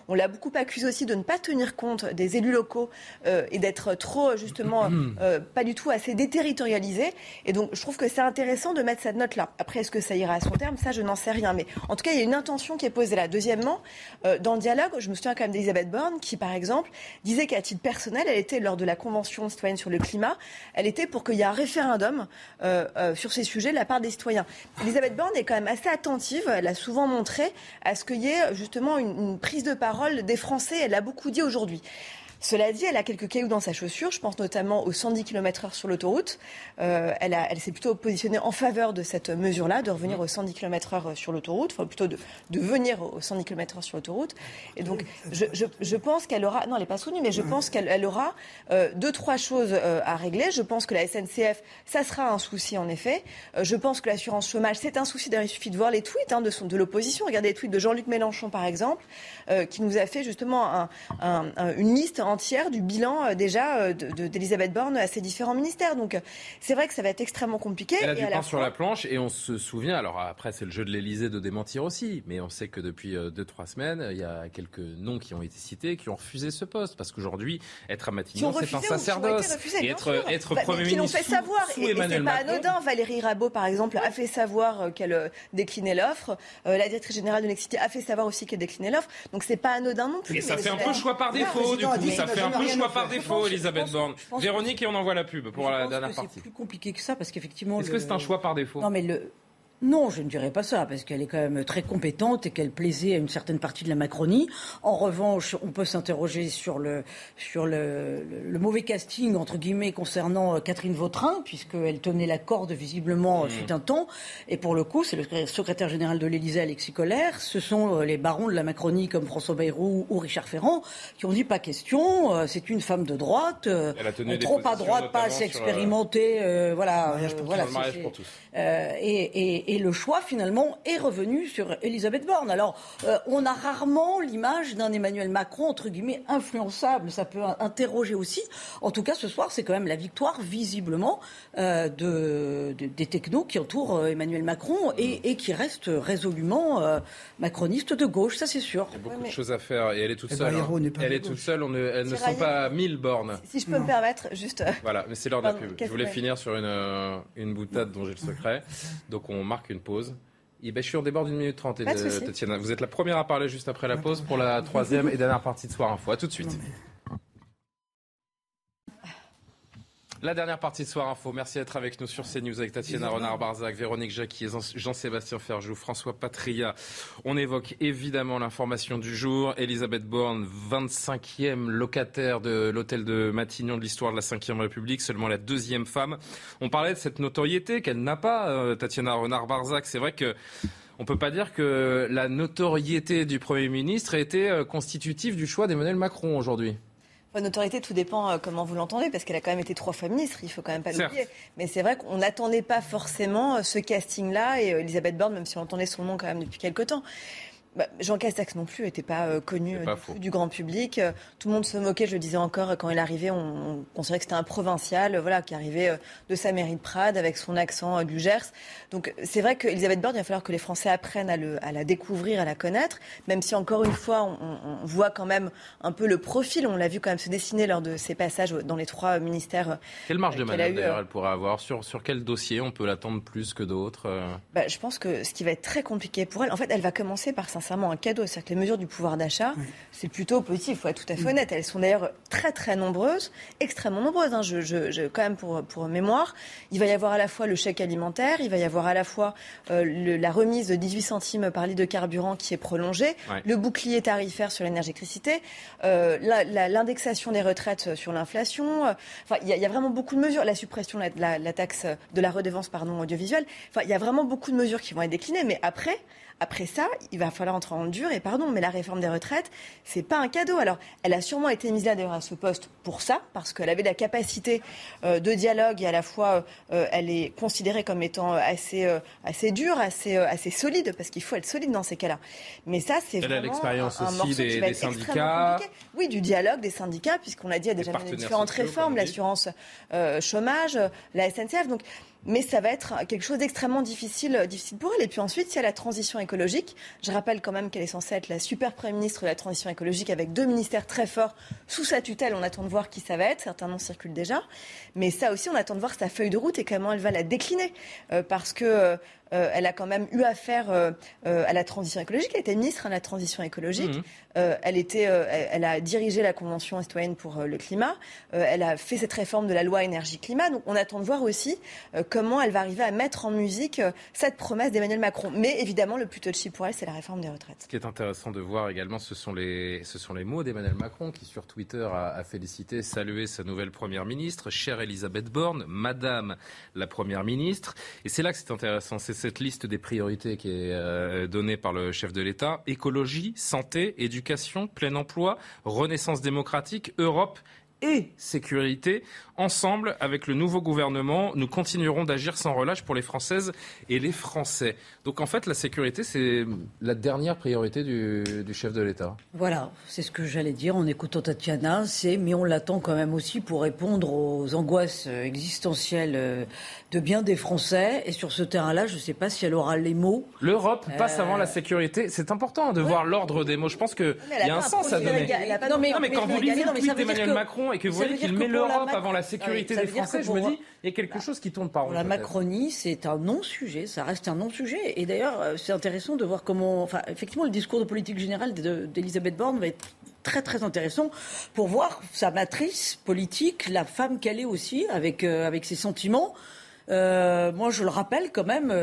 On l'a beaucoup accusé aussi de ne pas tenir compte des élus locaux et d'être trop, justement, pas du tout assez déterritorialisé. Et donc, je trouve que c'est intéressant de mettre cette note-là. Après, est-ce que ça ira à son terme? Ça, je n'en sais rien. Mais en tout cas, il y a une intention qui est posée là. Deuxièmement, dans le dialogue, je me souviens quand même d'Elisabeth Borne qui, par exemple, disait qu'à titre personnel, elle était lors de la Convention citoyenne sur le climat, elle était pour qu'il y ait un référendum sur ces sujets de la part des citoyens. Elisabeth Borne est quand même assez attentive, elle a souvent montré à ce qu'il y ait justement une, prise de parole des Français, elle l'a beaucoup dit aujourd'hui. Cela dit, elle a quelques cailloux dans sa chaussure. Je pense notamment aux 110 km/h sur l'autoroute. Euh, elle, elle s'est plutôt positionnée en faveur de cette mesure-là, de revenir aux 110 km/h sur l'autoroute, enfin plutôt de, de venir aux 110 km/h sur l'autoroute. Et donc, je, je, je pense qu'elle aura, non, elle n'est pas soutenue, mais je pense qu'elle elle aura euh, deux, trois choses euh, à régler. Je pense que la SNCF, ça sera un souci en effet. Euh, je pense que l'assurance chômage, c'est un souci. D'ailleurs, il suffit de voir les tweets hein, de, son, de l'opposition. Regardez les tweets de Jean-Luc Mélenchon, par exemple, euh, qui nous a fait justement un, un, une liste entière du bilan euh, déjà euh, d'Elisabeth Borne à ses différents ministères. Donc c'est vrai que ça va être extrêmement compliqué. Elle a du pain sur la planche et on se souvient, alors après c'est le jeu de l'Elysée de démentir aussi, mais on sait que depuis 2-3 semaines, il y a quelques noms qui ont été cités qui ont refusé ce poste parce qu'aujourd'hui, être à Matignon, c'est un sacerdoce. et être, être bah, Premier ministre. fait savoir. et, et c'est pas anodin. Valérie Rabault, par exemple, a fait savoir qu'elle déclinait l'offre. la directrice générale de Nexity a fait savoir aussi qu'elle déclinait l'offre. Donc c'est pas anodin non plus. Et ça fait un peu choix par défaut, du coup. Ça fait un peu choix par défaut, Elisabeth Borne. Véronique, et on envoie la pub pour la dernière partie. C'est plus compliqué que ça parce qu'effectivement. Est-ce que c'est un choix par défaut? Non, mais le, non, je ne dirais pas ça, parce qu'elle est quand même très compétente et qu'elle plaisait à une certaine partie de la Macronie. En revanche, on peut s'interroger sur le, sur le, le, mauvais casting, entre guillemets, concernant euh, Catherine Vautrin, puisqu'elle tenait la corde visiblement mmh. fut un temps. Et pour le coup, c'est le secrétaire général de l'Élysée, Alexis Collère. Ce sont euh, les barons de la Macronie, comme François Bayrou ou Richard Ferrand, qui ont dit pas question, euh, c'est une femme de droite, trop à droite, pas assez expérimentée. voilà, voilà. et, et et le choix, finalement, est revenu sur Elisabeth Borne. Alors, euh, on a rarement l'image d'un Emmanuel Macron, entre guillemets, influençable. Ça peut interroger aussi. En tout cas, ce soir, c'est quand même la victoire, visiblement, euh, de, des technos qui entourent euh, Emmanuel Macron et, qui restent résolument macronistes de gauche, ça c'est sûr. Il y a beaucoup de choses à faire et elle est toute eh ben, seule. Hein. Elle est toute seule, on elles ne sont pas mille bornes. Si je peux me permettre, juste. Voilà, mais c'est l'heure de la pub. Je voulais finir sur une, une boutade dont j'ai le secret. Donc on marque une pause. Et ben, je suis en débord d'une minute trente, Tatiana. Vous êtes la première à parler juste après la pause pour la troisième et dernière partie de Soir Info. A tout de suite. La dernière partie de Soir Info. Merci d'être avec nous sur CNews avec Tatiana Renard-Barzac, Véronique Jacquier, Jean-Sébastien Ferjou, François Patria. On évoque évidemment l'information du jour. Elisabeth Borne, 25e locataire de l'hôtel de Matignon de l'histoire de la Ve République, seulement la deuxième femme. On parlait de cette notoriété qu'elle n'a pas, euh, Tatiana Renard-Barzac. C'est vrai que on ne peut pas dire que la notoriété du Premier ministre a été euh, constitutive du choix d'Emmanuel Macron aujourd'hui. Une autorité, tout dépend euh, comment vous l'entendez, parce qu'elle a quand même été trois fois ministre, il faut quand même pas l'oublier. Mais c'est vrai qu'on n'attendait pas forcément euh, ce casting-là, et euh, Elisabeth Borne, même si on entendait son nom quand même depuis quelques temps. Bah, Jean Castex non plus n'était pas euh, connu euh, du, grand public. Euh, tout le monde se moquait, je le disais encore, quand il arrivait, on, on considérait que c'était un provincial voilà, qui arrivait de sa mairie de Prades avec son accent du Gers. Donc c'est vrai qu'Elisabeth Borne, il va falloir que les Français apprennent à, le, à, la découvrir, à la connaître, même si encore une fois, on, on voit quand même un peu le profil. On l'a vu quand même se dessiner lors de ses passages dans les trois ministères. Quelle marge de manœuvre d'ailleurs elle pourrait avoir? Sur, sur quel dossier on peut l'attendre plus que d'autres bah, Je pense que ce qui va être très compliqué pour elle, en fait, elle va commencer par sincèrement un cadeau. C'est-à-dire que les mesures du pouvoir d'achat, c'est plutôt petit, il faut être tout à fait honnête. Elles sont d'ailleurs très très nombreuses, extrêmement nombreuses. Hein. Je, quand même pour, pour mémoire, il va y avoir à la fois le chèque alimentaire, il va y avoir à la fois euh, la remise de 18 centimes par litre de carburant qui est prolongée, le bouclier tarifaire sur l'énergie-électricité, euh, l'indexation des retraites sur l'inflation. Enfin, il y, a vraiment beaucoup de mesures. La suppression de la, la taxe de la redevance pardon, audiovisuelle. Enfin, il y a vraiment beaucoup de mesures qui vont être déclinées. Mais après, après ça, il va falloir entrer en dur. Et pardon, mais la réforme des retraites, c'est pas un cadeau. Alors, elle a sûrement été mise là d'ailleurs à ce poste pour ça, parce qu'elle avait la capacité euh, de dialogue et à la fois, euh, elle est considérée comme étant assez, euh, assez dure, assez, assez solide, parce qu'il faut être solide dans ces cas-là. Mais ça, c'est vraiment. A l'expérience aussi des, des syndicats. Oui, du dialogue des syndicats, puisqu'on a dit, a déjà différentes réformes, l'assurance chômage, la SNCF. Donc, mais ça va être quelque chose d'extrêmement difficile, difficile pour elle. Et puis ensuite, il y a la transition écologique. Je rappelle quand même qu'elle est censée être la super première ministre de la transition écologique avec deux ministères très forts sous sa tutelle. On attend de voir qui ça va être. Certains noms circulent déjà. Mais ça aussi, on attend de voir sa feuille de route et comment elle va la décliner. Euh, parce que euh, elle a quand même eu affaire euh, euh, à la transition écologique. Elle était ministre à la transition écologique. Mmh. elle, était, elle, a dirigé la Convention citoyenne pour le climat. elle a fait cette réforme de la loi énergie-climat. Donc on attend de voir aussi comment elle va arriver à mettre en musique cette promesse d'Emmanuel Macron. Mais évidemment, le plus touchy pour elle, c'est la réforme des retraites. Ce qui est intéressant de voir également, ce sont les, ce sont les mots d'Emmanuel Macron qui, sur Twitter, a, a félicité, salué sa nouvelle première ministre, chère Elisabeth Borne, Madame la première ministre. Et c'est là que c'est intéressant. C'est cette liste des priorités qui est euh, donnée par le chef de l'État. Écologie, santé, éducation, plein emploi, renaissance démocratique, Europe et sécurité. Ensemble, avec le nouveau gouvernement, nous continuerons d'agir sans relâche pour les Françaises et les Français. Donc en fait, la sécurité, c'est la dernière priorité du, chef de l'État. Voilà, c'est ce que j'allais dire en écoutant Tatiana. C'est, mais on l'attend quand même aussi pour répondre aux angoisses existentielles euh, de bien des Français. Et sur ce terrain-là, je ne sais pas si elle aura les mots. L'Europe passe avant la euh, sécurité. C'est important de voir l'ordre des mots. Je pense qu'il y a un sens à donner. Non mais, quand vous lisez le tweet d'Emmanuel Macron et que vous voyez qu'il met l'Europe avant la sécurité des Français, je me dis, il y a quelque chose qui tourne par rond. La Macronie, c'est un non-sujet, ça reste un non-sujet. Et d'ailleurs, euh, c'est intéressant de voir comment, enfin, effectivement, le discours de politique générale d'Elisabeth Borne va être très très intéressant pour voir sa matrice politique, la femme qu'elle est aussi, avec, euh, avec ses sentiments. Euh, moi, je le rappelle quand même,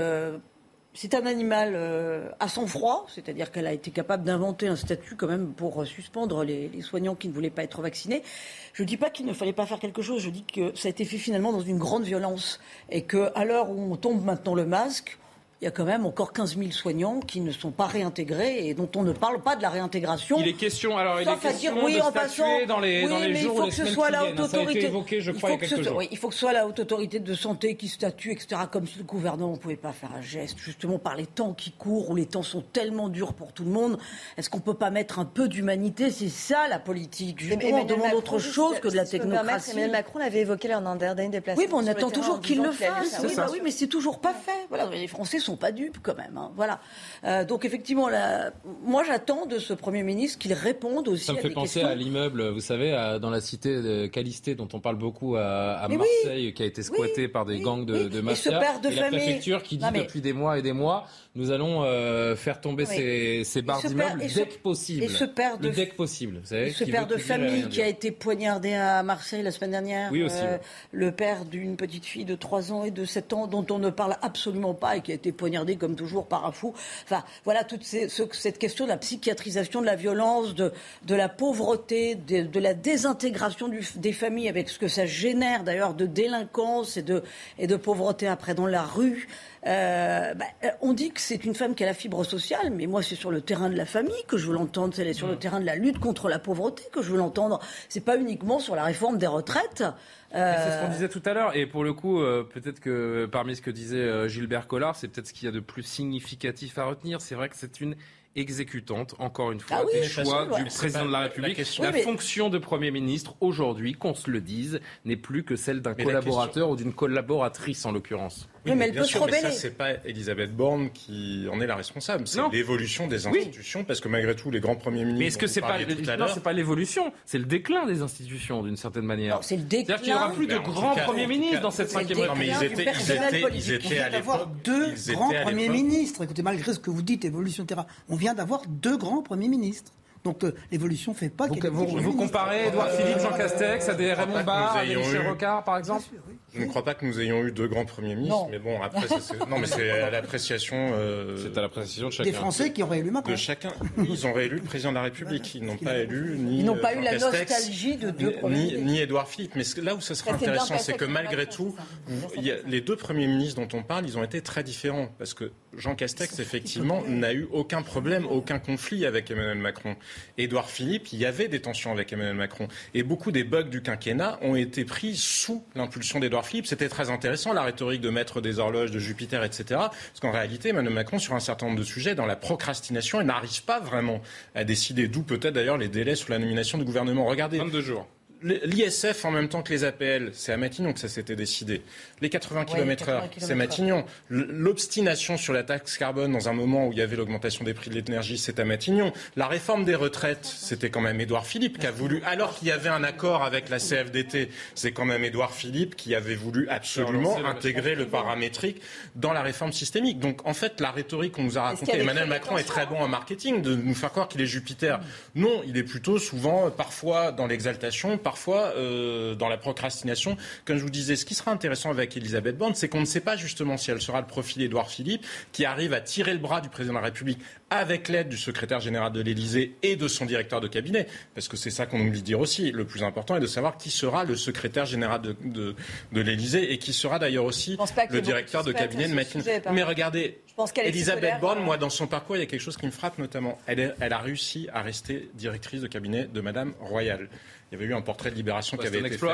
c'est un animal euh, à sang froid, c'est-à-dire qu'elle a été capable d'inventer un statut quand même pour suspendre les, soignants qui ne voulaient pas être vaccinés. Je ne dis pas qu'il ne fallait pas faire quelque chose, je dis que ça a été fait finalement dans une grande violence et qu'à l'heure où on tombe maintenant le masque, il y a quand même encore 15 000 soignants qui ne sont pas réintégrés et dont on ne parle pas de la réintégration. Il est question, alors il est question dire, oui, de en passant, dans les, oui, dans les mais jours il faut que ce soit la haute autorité. Évoqué, je crois, il, faut il. Oui, il que ce soit la haute autorité de santé qui statue, etc. Comme si le gouvernement ne pouvait pas faire un geste, justement par les temps qui courent, où les temps sont tellement durs pour tout le monde. Est-ce qu'on ne peut pas mettre un peu d'humanité? C'est ça la politique. Justement, on demande autre chose que de la technocratie. Emmanuel Macron l'avait évoqué lors d'un dernier déplacement. Oui, mais on attend toujours qu'il le fasse. Oui, bah oui, mais c'est toujours pas fait. Voilà, les Français sont pas dupes quand même. Hein. Voilà. Euh, donc effectivement, moi j'attends de ce Premier ministre qu'il réponde aussi. Ça me fait penser à l'immeuble, vous savez, dans la cité de Calisté, dont on parle beaucoup à, Marseille, qui a été squatté par des gangs de, de mafia. Et ce père de et la préfecture qui dit depuis des mois et des mois, nous allons euh, faire tomber ces, ces barres d'immeubles dès que possible. Et ce père de, dès que possible. Vous savez, ce père de famille qui a été poignardé à Marseille la semaine dernière. Oui, aussi, euh, Le père d'une petite fille de 3 ans et de 7 ans dont on ne parle absolument pas et qui a été poignardé comme toujours par un fou. Enfin, voilà toute cette question de la psychiatrisation de la violence, de, de la pauvreté, de, de la désintégration du, des familles avec ce que ça génère d'ailleurs de délinquance et de, et de pauvreté après dans la rue. Euh, bah, euh, on dit que c'est une femme qui a la fibre sociale, mais moi c'est sur le terrain de la famille que je veux l'entendre, c'est sur le mm. terrain de la lutte contre la pauvreté que je veux l'entendre. C'est pas uniquement sur la réforme des retraites. Euh... C'est ce qu'on disait tout à l'heure, et pour le coup, euh, peut-être que parmi ce que disait Gilbert Collard, c'est peut-être ce qu'il y a de plus significatif à retenir. C'est vrai que c'est une exécutante, encore une fois, ah des choix du président de la République. La, fonction de Premier ministre, aujourd'hui, qu'on se le dise, n'est plus que celle d'un collaborateur ou d'une collaboratrice, en l'occurrence. Oui, mais, elle peut sûr, se rebeller. Mais ça, c'est pas Elisabeth Borne qui en est la responsable. C'est l'évolution des institutions, parce que malgré tout, les grands premiers ministres. Mais est-ce que c'est pas, non, c'est pas l'évolution, c'est le déclin des institutions, d'une certaine manière. C'est le déclin. C'est-à-dire qu'il n'y aura plus de grands premiers ministres dans cette cinquième République. Non, mais ils étaient, ils étaient, ils étaient à l'époque. deux grands premiers ministres. Écoutez, malgré ce que vous dites, évolution terrain, on vient d'avoir deux grands premiers ministres. Donc euh, l'évolution ne fait pas. Vous, vous, vous comparez Edouard Philippe, Jean Castex à des Raymond Barre, à des Michel Rocard, par exemple Je ne crois pas que nous ayons eu deux grands premiers ministres, mais bon, après, non, mais c'est à l'appréciation. Euh, c'est à l'appréciation de chacun. Des Français qui ont réélu Macron. De chacun. Ils ont réélu le président de la République. Ils n'ont pas élu ni. Ils n'ont pas eu la nostalgie de deux premiers ni, ni Édouard Philippe. Mais là où ça sera intéressant, c'est que malgré tout, les deux premiers ministres dont on parle, ils ont été très différents. Parce que Jean Castex, effectivement, n'a eu aucun problème, aucun conflit avec Emmanuel Macron. Édouard Philippe, il y avait des tensions avec Emmanuel Macron. Et beaucoup des bugs du quinquennat ont été pris sous l'impulsion d'Edouard Philippe. C'était très intéressant, la rhétorique de maître des horloges, de Jupiter, etc. Parce qu'en réalité, Emmanuel Macron, sur un certain nombre de sujets, dans la procrastination, n'arrive pas vraiment à décider, d'où peut-être d'ailleurs les délais sur la nomination du gouvernement. Regardez. 22 jours L'ISF en même temps que les APL, c'est à Matignon que ça s'était décidé. Les 80 km/h, c'est Matignon. L'obstination sur la taxe carbone dans un moment où il y avait l'augmentation des prix de l'énergie, c'est à Matignon. La réforme des retraites, c'était quand même Édouard Philippe qui a voulu, alors qu'il y avait un accord avec la CFDT, c'est quand même Édouard Philippe qui avait voulu absolument intégrer le paramétrique dans la réforme systémique. Donc en fait, la rhétorique qu'on nous a racontée, Emmanuel Macron est très bon en marketing de nous faire croire qu'il est Jupiter. Non, il est plutôt souvent, parfois dans l'exaltation, parfois euh, dans la procrastination. Comme je vous disais, ce qui sera intéressant avec Elisabeth Borne, c'est qu'on ne sait pas justement si elle sera le profil Édouard Philippe, qui arrive à tirer le bras du président de la République avec l'aide du secrétaire général de l'Élysée et de son directeur de cabinet, parce que c'est ça qu'on oublie de dire aussi. Le plus important est de savoir qui sera le secrétaire général de, de, de l'Élysée et qui sera d'ailleurs aussi le directeur de cabinet de Matin. Mais regardez, Elisabeth Borne, moi, dans son parcours, il y a quelque chose qui me frappe notamment. Elle, elle a réussi à rester directrice de cabinet de Madame Royal. Il y avait eu un portrait de Libération qui avait été fait.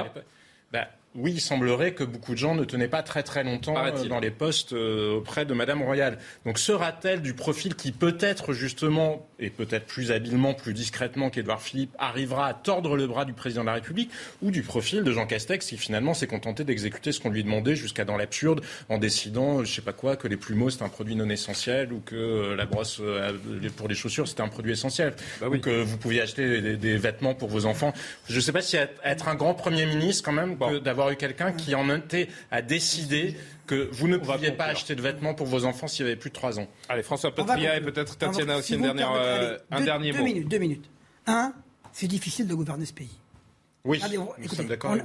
Bah, oui, il semblerait que beaucoup de gens ne tenaient pas très très longtemps euh, dans les postes euh, auprès de Madame Royal. Donc sera-t-elle du profil qui peut-être justement, et peut-être plus habilement, plus discrètement qu'Édouard Philippe, arrivera à tordre le bras du président de la République, ou du profil de Jean Castex qui finalement s'est contenté d'exécuter ce qu'on lui demandait jusqu'à dans l'absurde en décidant, je sais pas quoi, que les plumeaux c'est un produit non essentiel ou que euh, la brosse pour les chaussures c'était un produit essentiel, bah ou que vous pouviez acheter des, vêtements pour vos enfants. Je ne sais pas si être un grand premier ministre quand même d'avoir eu quelqu'un qui en était à décider que vous ne pouviez pas acheter de vêtements pour vos enfants s'il y avait plus de 3 ans. Allez, François Petria et peut-être Tatiana aussi une dernière, euh, un dernier deux mot. Minutes, deux minutes. Un, c'est difficile de gouverner ce pays. Oui, on, d'accord.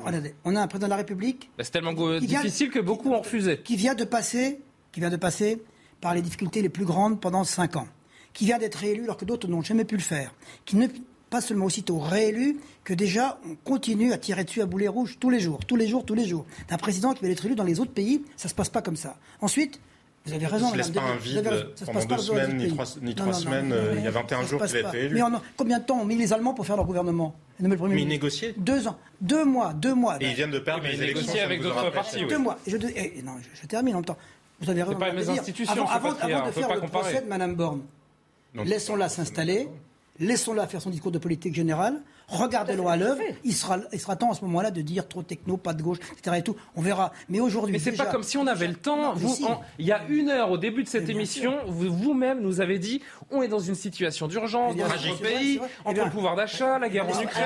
On, a un président de la République. Bah, c'est tellement difficile que beaucoup ont refusé. Qui vient de passer, qui vient de passer par les difficultés les plus grandes pendant 5 ans. Qui vient d'être réélu alors que d'autres n'ont jamais pu le faire. Qui ne pas seulement aussitôt réélu, que déjà on continue à tirer dessus à boulet rouge tous les jours, tous les jours, tous les jours. Un président qui va être élu dans les autres pays, ça ne se passe pas comme ça. Ensuite, vous avez raison. Ça ne laisse pas un vide pendant deux semaines, ni trois, ni trois semaines. Euh, il y a 21 jours qu'il a été élu. Mais combien de temps ont mis les Allemands pour faire leur gouvernement? Mais ils négociaient Deux ans. Deux mois. Deux mois. Et ils viennent de perdre les élections. avec d'autres partis. Deux mois. Je, eh, non, je, termine en même temps. Vous avez raison. pas les institutions. Avant, avant de faire le procès de Mme Borne, laissons-la s'installer. Laissons-la faire son discours de politique générale. Regardez-le à l'œuvre. Il sera, il sera temps à ce moment-là de dire trop techno, pas de gauche, etc. Et tout. On verra. Mais aujourd'hui. Mais c'est pas comme si on avait le temps. vous, il y a une heure au début de cette émission, vous-même nous avez dit on est dans une situation d'urgence dans notre pays, entre le pouvoir d'achat, la guerre en Ukraine.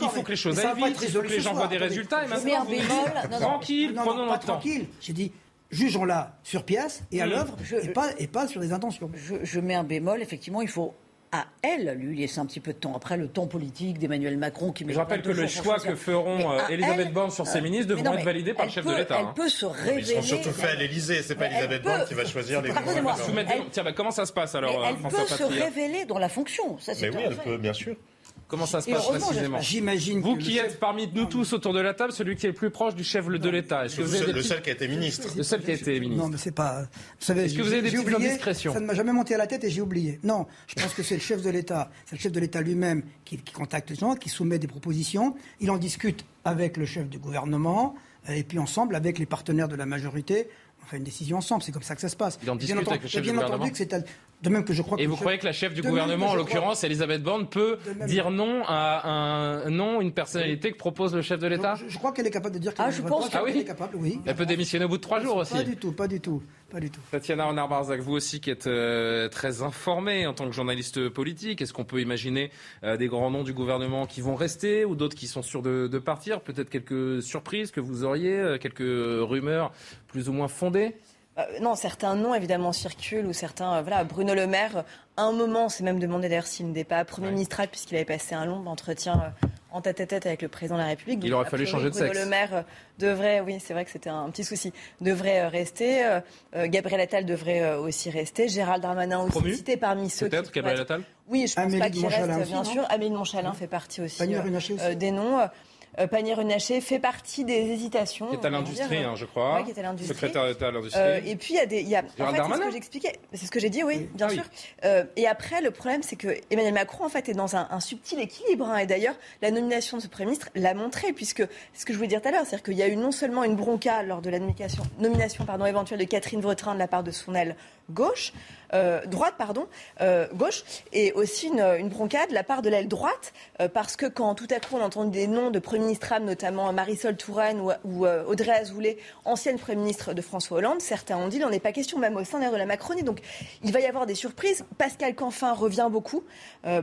Il faut que les choses aillent vite, il faut que les gens voient des résultats. Et maintenant, tranquille, prenons notre temps. Tranquille. J'ai dit jugeons-la sur pièce et à l'œuvre et pas, et pas sur des intentions. Je, je mets un bémol. Effectivement, il faut à elle lui laisser un petit peu de temps. Après, le temps politique d'Emmanuel Macron qui Je rappelle que le choix que feront euh, Elisabeth Borne sur ses ministres devront être validés par le chef de l'État. Elle hein. peut se révéler. Ils sont surtout faits à l'Élysée, c'est pas Elisabeth Borne qui va choisir les Tiens, bah, comment ça se passe alors Elle peut se révéler dans la fonction. Ça, mais oui, elle peut, bien sûr. Comment ça se passe précisément J'imagine. Vous qui êtes parmi nous tous autour de la table, celui qui est le plus proche du chef de l'État. Est-ce que vous avez le seul qui a été ministre. Le seul qui a été ministre. Non, mais c'est pas. Vous savez, Est-ce que vous avez des petites indiscrétions Ça ne m'a jamais monté à la tête et j'ai oublié. Non, je pense que c'est le chef de l'État, c'est le chef de l'État lui-même qui, qui contacte les gens, qui soumet des propositions. Il en discute avec le chef du gouvernement et puis ensemble avec les partenaires de la majorité on fait une décision ensemble. C'est comme ça que ça se passe. Il en discute avec le chef du gouvernement. De même que je crois Et vous croyez que la chef du gouvernement, en l'occurrence, Elisabeth Borne, peut dire non à un non, une personnalité que propose le chef de l'État je, crois qu'elle est capable de dire qu'elle ah, je pense ah oui est capable, oui. Elle peut démissionner au bout de trois jours aussi. Pas du tout, pas du tout. Pas du tout. Tatiana Renard-Barzac, vous aussi qui êtes euh, très informée en tant que journaliste politique, est-ce qu'on peut imaginer euh, des grands noms du gouvernement qui vont rester ou d'autres qui sont sûrs de, de partir? Peut-être quelques surprises que vous auriez, euh, quelques rumeurs plus ou moins fondées? Non, certains noms évidemment circulent ou certains. Euh, voilà, Bruno Le Maire, à un moment, s'est même demandé d'ailleurs s'il n'était pas Premier ministre puisqu'il avait passé un long entretien euh, en tête à tête avec le président de la République. il aurait fallu changer de sexe. Bruno Le Maire devrait, oui, c'est vrai que c'était un petit souci, devrait rester. Gabriel Attal devrait aussi rester. Gérald Darmanin aussi cité parmi ceux. Peut-être Gabriel Attal? Oui, je pense pas qu'il reste, bien sûr. Amélie Montchalin fait partie aussi, des noms. Euh, Pannier-Runacher fait partie des hésitations. Qui est à l'industrie, hein, je crois. Oui, qui est à l'industrie. Secrétaire d'État à l'industrie. Euh, et puis, il y a des. Y a, en fait, c'est ce que j'expliquais. C'est ce que j'ai dit, oui, bien ah sûr. Euh, et après, le problème, c'est que Emmanuel Macron, en fait, est dans un, subtil équilibre. Hein, et d'ailleurs, la nomination de ce Premier ministre l'a montré, puisque ce que je voulais dire tout à l'heure, c'est-à-dire qu'il y a eu non seulement une bronca lors de la nomination, nomination pardon, éventuelle de Catherine Vautrin de la part de son aile gauche. Euh, droite, pardon, gauche, et aussi une, une, broncade de la part de l'aile droite, parce que quand tout à coup on entend des noms de premiers ministres, notamment Marisol Touraine ou, ou Audrey Azoulay, ancienne Premier ministre de François Hollande, certains ont dit qu'il n'en est pas question, même au sein de la Macronie. Donc il va y avoir des surprises. Pascal Canfin revient beaucoup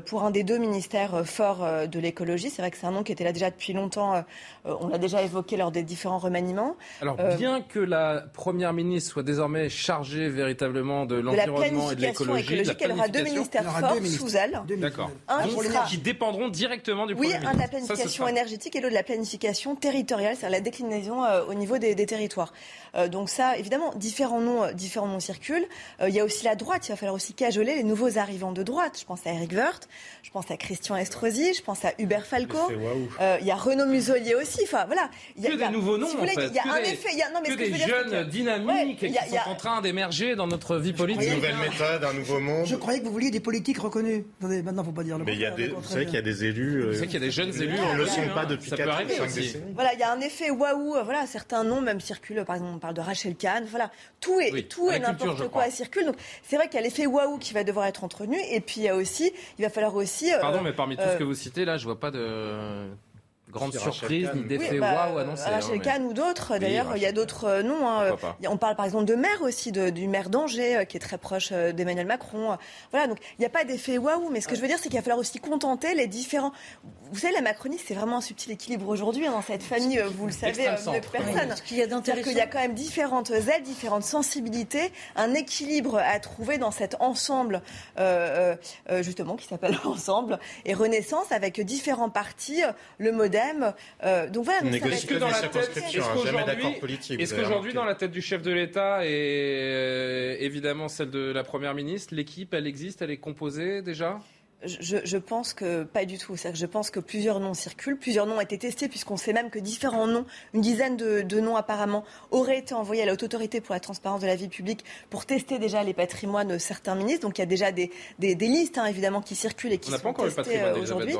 pour un des deux ministères forts de l'écologie. C'est vrai que c'est un nom qui était là déjà depuis longtemps. on l'a déjà évoqué lors des différents remaniements. Alors bien que la Première ministre soit désormais chargée véritablement de l'environnement, et de l'écologie. Elle aura deux ministères forts sous elle. D'accord. Un qui, dépendront directement du Premier oui, ministre. Oui, un de la planification énergétique et de la planification territoriale, c'est-à-dire la déclinaison euh, au niveau des, territoires. Euh, donc ça, évidemment, différents noms, euh, différents noms circulent. il y a aussi la droite. Il va falloir aussi cajoler les nouveaux arrivants de droite. Je pense à Eric Woerth, je pense à Christian Estrosi, je pense à Hubert Falco. il y a Renaud Muselier aussi. Enfin, voilà. Il y a, que des nouveaux noms, en fait. Il y a un effet. non, mais que, des jeunes dynamiques qui sont en train d'émerger dans notre vie politique d'un nouveau monde. Je croyais que vous vouliez des politiques reconnus. Attendez, maintenant, faut pas dire le Mais il y a des, vous savez qu'il y a des élus. Vous savez qu'il y a des jeunes élus. On ne le sont pas depuis 4 5 décennies. Voilà, il y a un effet waouh. Voilà, certains noms même circulent. Par exemple, parle de Rachel Kahn. Voilà, tout est, tout est n'importe quoi circule. Donc, c'est vrai qu'il y a l'effet waouh qui va devoir être entretenu. Et puis, il y a aussi, il va falloir aussi. Pardon, mais parmi tout ce que vous citez là, je vois pas de grande surprise ni d'effet bah, waouh annoncé. Rachel Kahn ou d'autres. D'ailleurs, il y a d'autres euh, noms. Hein. On parle par exemple de maire aussi, de, du maire d'Angers, euh, qui est très proche euh, d'Emmanuel Macron. Voilà, donc il n'y a pas d'effet waouh, mais ce que je veux dire, c'est qu'il va falloir aussi contenter les différents. Vous savez, la Macronie, c'est vraiment un subtil équilibre aujourd'hui hein, dans cette famille, vous le savez, de personnes. Ce qu'il y a d'intéressant. qu'il y a quand même différentes ailes, différentes sensibilités, un équilibre à trouver dans cet ensemble, justement, qui s'appelle Ensemble, et Renaissance, avec différents partis, le modèle euh, donc voilà. Est-ce que dans la tête, est-ce qu'aujourd'hui, dans la tête du chef de l'État et euh, évidemment celle de la première ministre, l'équipe, elle existe, elle est composée déjà? Je, pense que pas du tout. Je pense que plusieurs noms circulent, plusieurs noms ont été testés, puisqu'on sait même que différents noms, une dizaine de, noms apparemment, auraient été envoyés à la haute autorité pour la transparence de la vie publique pour tester déjà les patrimoines de certains ministres. Donc il y a déjà des, listes, hein, évidemment, qui circulent et qui on sont pas testées euh, aujourd'hui.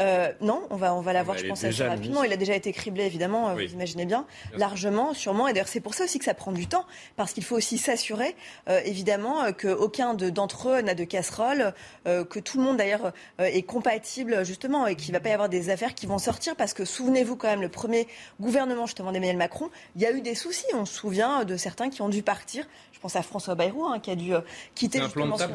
Euh, non, on va, on va l'avoir, je pense, assez rapidement. Il a déjà été criblé, évidemment, euh, vous imaginez bien, largement, sûrement. Et d'ailleurs, c'est pour ça aussi que ça prend du temps, parce qu'il faut aussi s'assurer, évidemment, qu'aucun d'entre eux n'a de casserole, que tout le monde d'ailleurs euh, est compatible justement et qu'il ne va pas y avoir des affaires qui vont sortir parce que souvenez-vous quand même, le premier gouvernement justement d'Emmanuel Macron, il y a eu des soucis. On se souvient de certains qui ont dû partir. Je pense à François Bayrou hein, qui a dû euh, quitter justement son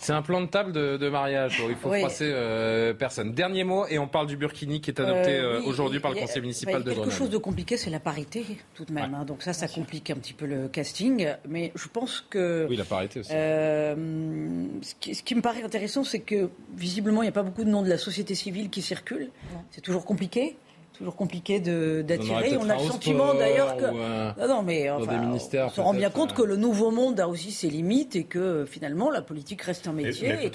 C'est un plan de table de, mariage. il faut froisser euh, personne. Dernier mot et on parle du Burkini qui est adopté aujourd'hui par le conseil municipal de Grenoble. Quelque chose de compliqué, c'est la parité tout de même. Hein. donc ça, ça complique un petit peu le casting. Mais je pense que... Oui, la parité aussi. ce, qui, ce qui me paraît intéressant, c'est que visiblement, il n'y a pas beaucoup de noms de la société civile qui circulent. C'est toujours compliqué toujours compliqué d'attirer. On, a le sentiment d'ailleurs que. non, non, mais on se rend bien compte que le nouveau monde a aussi ses limites et que finalement la politique reste un métier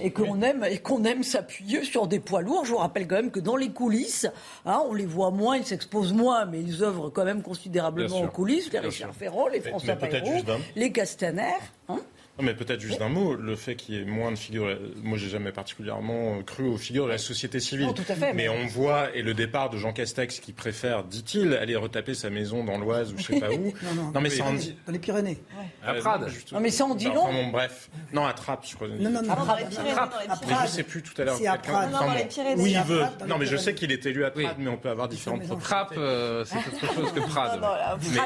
et, qu'on aime et qu'on aime s'appuyer sur des poids lourds. Je vous rappelle quand même que dans les coulisses, hein, on les voit moins, ils s'exposent moins, mais ils œuvrent quand même considérablement aux coulisses. Les Richard Ferrand, les François Bayrou, les Castaner. Hein non, mais peut-être juste un mot, le fait qu'il y ait moins de figures. Moi, j'ai jamais particulièrement cru aux figures de la société civile. tout à fait, mais... on voit, et le départ de Jean Castex qui préfère, dit-il, aller retaper sa maison dans l'Oise ou je sais pas où. non, non, mais ça en dit. Dans les Pyrénées. À Prades. non, mais ça en dit long. bon, bref. Non, à Trappes, je crois. Non, non, non. À Prades. Mais je sais plus tout à l'heure. C'est à Prades. Non, dans les Pyrénées. Oui, il veut. Non, mais je sais qu'il est élu à Prades, mais on peut avoir différentes Trappes, euh, c'est autre chose que Prades.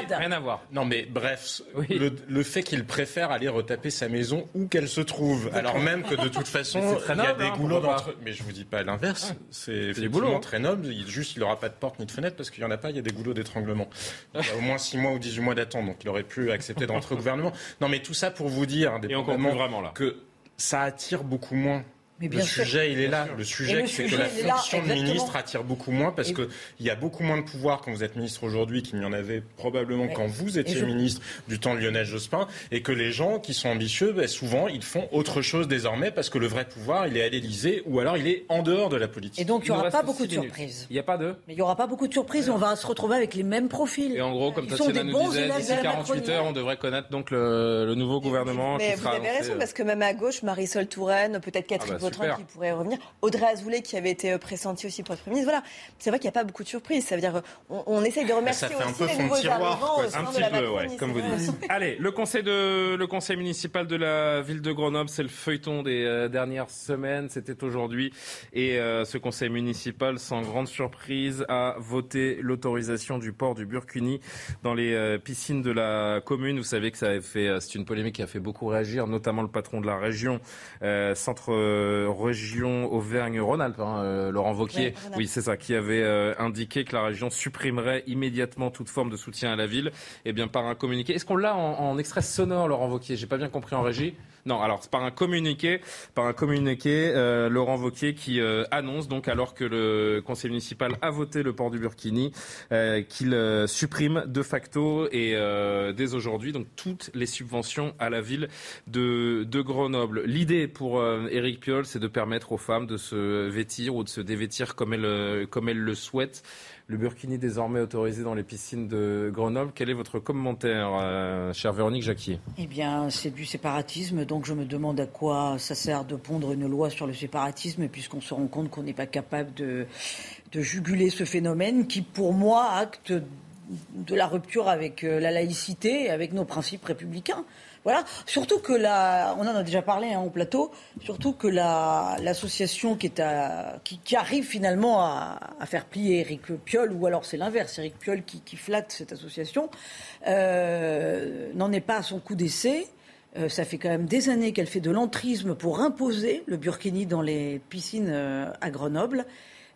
Rien à voir. Non, mais bref, le fait qu'il préfère aller retaper sa maison ou elle se trouve. Alors même que de toute façon, il y a des hein, goulots d'entre. Mais je vous dis pas l'inverse. C'est effectivement très noble. Il, juste, il n'aura pas de porte ni de fenêtre parce qu'il y en a pas. Il y a des goulots d'étranglement. Il y a au moins 6 mois ou 18 mois d'attente, donc il aurait pu accepter d'entrer au gouvernement. Non, mais tout ça pour vous dire, vraiment là. que ça attire beaucoup moins le sujet, il est là. Le sujet, c'est que la fonction de ministre attire beaucoup moins parce qu'il y a beaucoup moins de pouvoir quand vous êtes ministre aujourd'hui qu'il n'y en avait probablement quand vous étiez ministre du temps de Lionel Jospin et que les gens qui sont ambitieux, ben, souvent, ils font autre chose désormais parce que le vrai pouvoir, il est à l'Élysée ou alors il est en dehors de la politique. Et donc, il n'y aura pas beaucoup de surprises. Il n'y a pas de Mais il n'y aura pas beaucoup de surprises. On va se retrouver avec les mêmes profils. Et en gros, comme Tatiana nous disait, d'ici 48 heures, on devrait connaître donc le, nouveau gouvernement mais qui vous avez raison, parce que même à gauche, Marisol Touraine, peut-être Catherine qui pourrait revenir, Audrey Azoulay qui avait été pressentie aussi pour être Premier ministre. Voilà, c'est vrai qu'il n'y a pas beaucoup de surprises. Ça veut dire on, on essaye de remercier aussi les nouveaux arrivants un petit peu, comme vous dites. Allez, le conseil de le conseil municipal de la ville de Grenoble, c'est le feuilleton des dernières semaines. C'était aujourd'hui et ce conseil municipal, sans grande surprise, a voté l'autorisation du port du Burkini dans les piscines de la commune. Vous savez que ça a fait, c'est une polémique qui a fait beaucoup réagir, notamment le patron de la région, euh, centre euh, région Auvergne-Rhône-Alpes, hein, euh, Laurent Vauquier, oui, c'est ça, qui avait indiqué que la région supprimerait immédiatement toute forme de soutien à la ville. Eh bien, par un communiqué. Est-ce qu'on l'a en, en, extrait sonore, Laurent Vauquier? J'ai pas bien compris en régie. Non, alors par un communiqué, par un communiqué, euh, Laurent Vauquier qui euh, annonce donc alors que le conseil municipal a voté le port du Burkini, euh, qu'il supprime de facto et dès aujourd'hui donc toutes les subventions à la ville de, de Grenoble. L'idée pour Éric Piolle, c'est de permettre aux femmes de se vêtir ou de se dévêtir comme elles, comme elles le souhaitent le burkini désormais autorisé dans les piscines de Grenoble. Quel est votre commentaire, euh, chère Véronique Jacquier? Eh bien, c'est du séparatisme, donc je me demande à quoi ça sert de pondre une loi sur le séparatisme, puisqu'on se rend compte qu'on n'est pas capable de, de juguler ce phénomène qui, pour moi, acte de la rupture avec euh, la laïcité et avec nos principes républicains. Voilà. Surtout que la, on en a déjà parlé hein, au plateau, surtout que l'association qui, arrive finalement à, faire plier Eric Piolle, ou alors c'est l'inverse, Eric Piolle qui, qui, flatte cette association, euh, n'en est pas à son coup d'essai. Euh, ça fait quand même des années qu'elle fait de l'entrisme pour imposer le burkini dans les piscines euh, à Grenoble.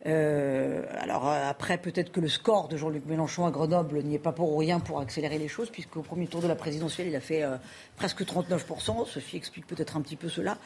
Euh, alors euh, après, peut-être que le score de Jean-Luc Mélenchon à Grenoble n'y est pas pour rien pour accélérer les choses, puisqu'au premier tour de la présidentielle, il a fait euh, presque 39%. Ceci explique peut-être un petit peu cela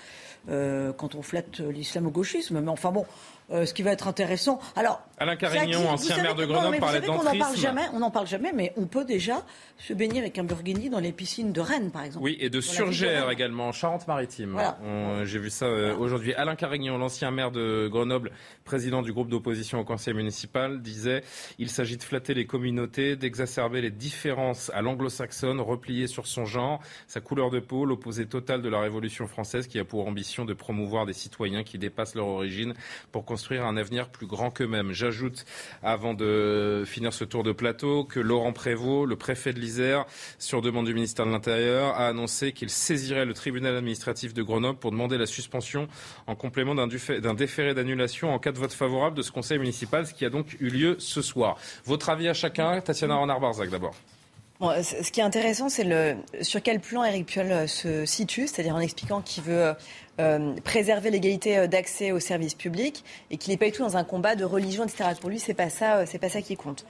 quand on flatte l'islamo-gauchisme. Mais enfin bon, ce qui va être intéressant. Alors, Alain Carignon, ancien maire de Grenoble, parlait d'entrisme. On n'en parle jamais, on n'en parle jamais, mais on peut déjà se baigner avec un burgundy dans les piscines de Rennes, par exemple. Oui, et de Surgère également, Charente-Maritime. Voilà. J'ai vu ça aujourd'hui. Alain Carignon, l'ancien maire de Grenoble, président du groupe d'opposition au conseil municipal, disait il s'agit de flatter les communautés, d'exacerber les différences à l'anglo-saxonne, replier sur son genre, sa couleur de peau, l'opposé total de la Révolution française qui a pour ambition de promouvoir des citoyens qui dépassent leur origine pour construire un avenir plus grand qu'eux-mêmes. J'ajoute, avant de finir ce tour de plateau, que Laurent Prévost, le préfet de l'Isère, sur demande du ministère de l'Intérieur, a annoncé qu'il saisirait le tribunal administratif de Grenoble pour demander la suspension en complément d'un déféré d'annulation en cas de vote favorable de ce conseil municipal, ce qui a donc eu lieu ce soir. Votre avis à chacun, Tatiana Renard-Barzac d'abord. ce qui est intéressant, c'est le, sur quel plan Éric Piolle euh, se situe, c'est-à-dire en expliquant qu'il veut euh, euh, préserver l'égalité d'accès aux services publics et qu'il n'est pas du tout dans un combat de religion, etc. Pour lui, c'est pas ça, c'est pas ça qui compte.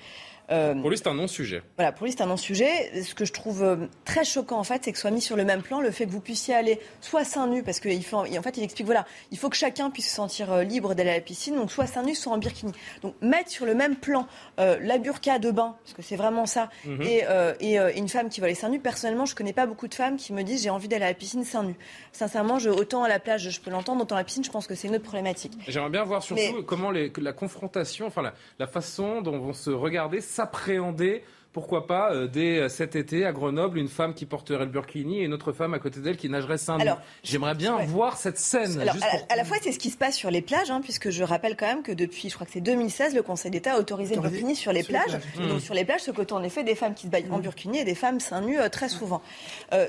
Euh, pour lui, c'est un non-sujet. Voilà, pour lui, c'est un non-sujet. Ce que je trouve euh, très choquant, en fait, c'est que soit mis sur le même plan le fait que vous puissiez aller soit seins nus, parce qu'il faut, en fait, il explique, voilà, il faut que chacun puisse se sentir euh, libre d'aller à la piscine, donc soit seins nus, soit en birkini. Donc, mettre sur le même plan la burqa de bain, parce que c'est vraiment ça, mhm. et, et, une femme qui va aller seins nus, personnellement, je connais pas beaucoup de femmes qui me disent j'ai envie d'aller à la piscine seins nus. Sincèrement, je, autant à la plage, je peux l'entendre, autant à la piscine, je pense que c'est une autre problématique. J'aimerais bien voir surtout comment les, la confrontation, enfin, la, la façon dont vont se regarder, s'appréhender pourquoi pas, euh, dès euh, cet été à Grenoble, une femme qui porterait le burkini et une autre femme à côté d'elle qui nagerait seins J'aimerais bien voir cette scène. à, la fois, c'est ce qui se passe sur les plages, hein, puisque je rappelle quand même que depuis, je crois que c'est 2016, le Conseil d'État a autorisé le burkini sur les plages. Donc mmh. sur les plages, ce côté en effet des femmes qui se baignent en mmh. burkini et des femmes seins nus euh, très souvent.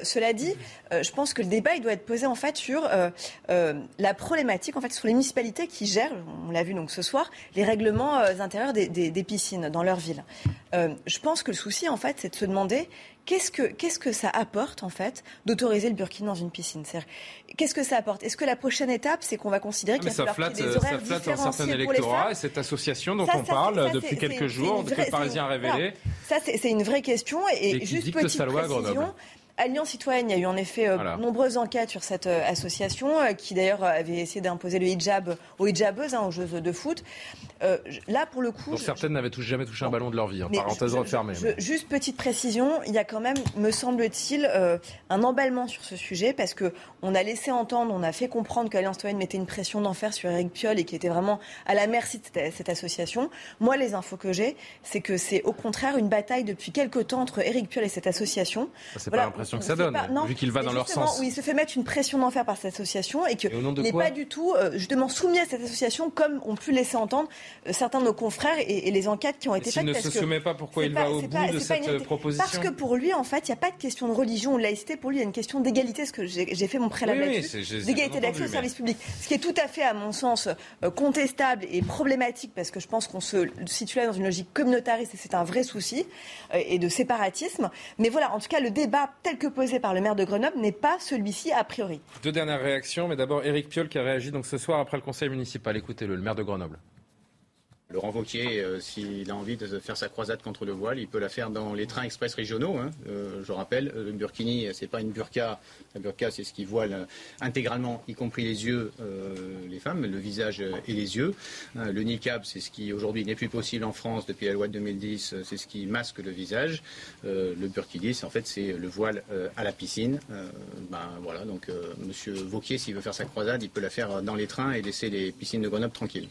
cela dit, je pense que le débat il doit être posé en fait sur la problématique en fait sur les municipalités qui gèrent, on l'a vu donc ce soir, les règlements intérieurs des, des, piscines dans leur ville. Je pense que le souci, en fait, c'est de se demander qu'est-ce que, qu'est-ce que ça apporte, en fait, d'autoriser le burkini dans une piscine Qu'est-ce que ça apporte? Est-ce que la prochaine étape, c'est qu'on va considérer qu'il y a ça flatte, des horaires ça flatte un certain électorat et cette association dont on parle depuis quelques jours, que le Parisien a révélé. Ça, c'est une vraie question. Et, juste petite précision, Alliance citoyenne, il y a eu en effet de euh, nombreuses enquêtes sur cette euh, association euh, qui d'ailleurs avait essayé d'imposer le hijab aux hijabeuses, hein, aux joueuses de foot. là, pour le coup. Donc certaines n'avaient jamais touché un ballon de leur vie, en hein, parenthèse refermée. Juste petite précision, il y a quand même, me semble-t-il, un emballement sur ce sujet parce que on a laissé entendre, on a fait comprendre que l'Alliance citoyenne mettait une pression d'enfer sur Eric Piolle et qui était vraiment à la merci de cette, association. Moi, les infos que j'ai, c'est que c'est au contraire une bataille depuis quelques temps entre Eric Piolle et cette association. C'est pas l'impression que ça donne, vu qu'il va dans leur sens. Oui, il se fait mettre une pression d'enfer par cette association et qu'il n'est pas du tout justement soumis à cette association comme ont pu laisser entendre certains de nos confrères et, les enquêtes qui ont été faites. S'il ne se soumet pas, pourquoi il va au bout de cette proposition Parce que pour lui, en fait, il n'y a pas de question de religion ou de laïcité. Pour lui, il y a une question d'égalité, ce que j'ai fait mon préalable là-dessus, d'égalité d'accès au service public. Ce qui est tout à fait, à mon sens, contestable et problématique parce que je pense qu'on se situe là dans une logique communautariste et c'est un vrai souci et de séparatisme. Mais voilà, en tout cas, le débat tel que posé par le maire de Grenoble n'est pas celui-ci a priori. Deux dernières réactions, mais d'abord Éric Piolle qui a réagi ce soir après le conseil municipal. Écoutez-le, le maire de Grenoble. Laurent Wauquiez, euh, s'il a envie de faire sa croisade contre le voile, il peut la faire dans les trains express régionaux. Hein. Euh, je rappelle, euh, le burkini, c'est pas une burqa. La burqa, c'est ce qui voile intégralement, y compris les yeux, les femmes, le visage et les yeux. le niqab, c'est ce qui aujourd'hui n'est plus possible en France depuis la loi de 2010. C'est ce qui masque le visage. le burkini, en fait c'est le voile à la piscine. ben voilà. Donc Monsieur Vauquier, s'il veut faire sa croisade, il peut la faire dans les trains et laisser les piscines de Grenoble tranquilles.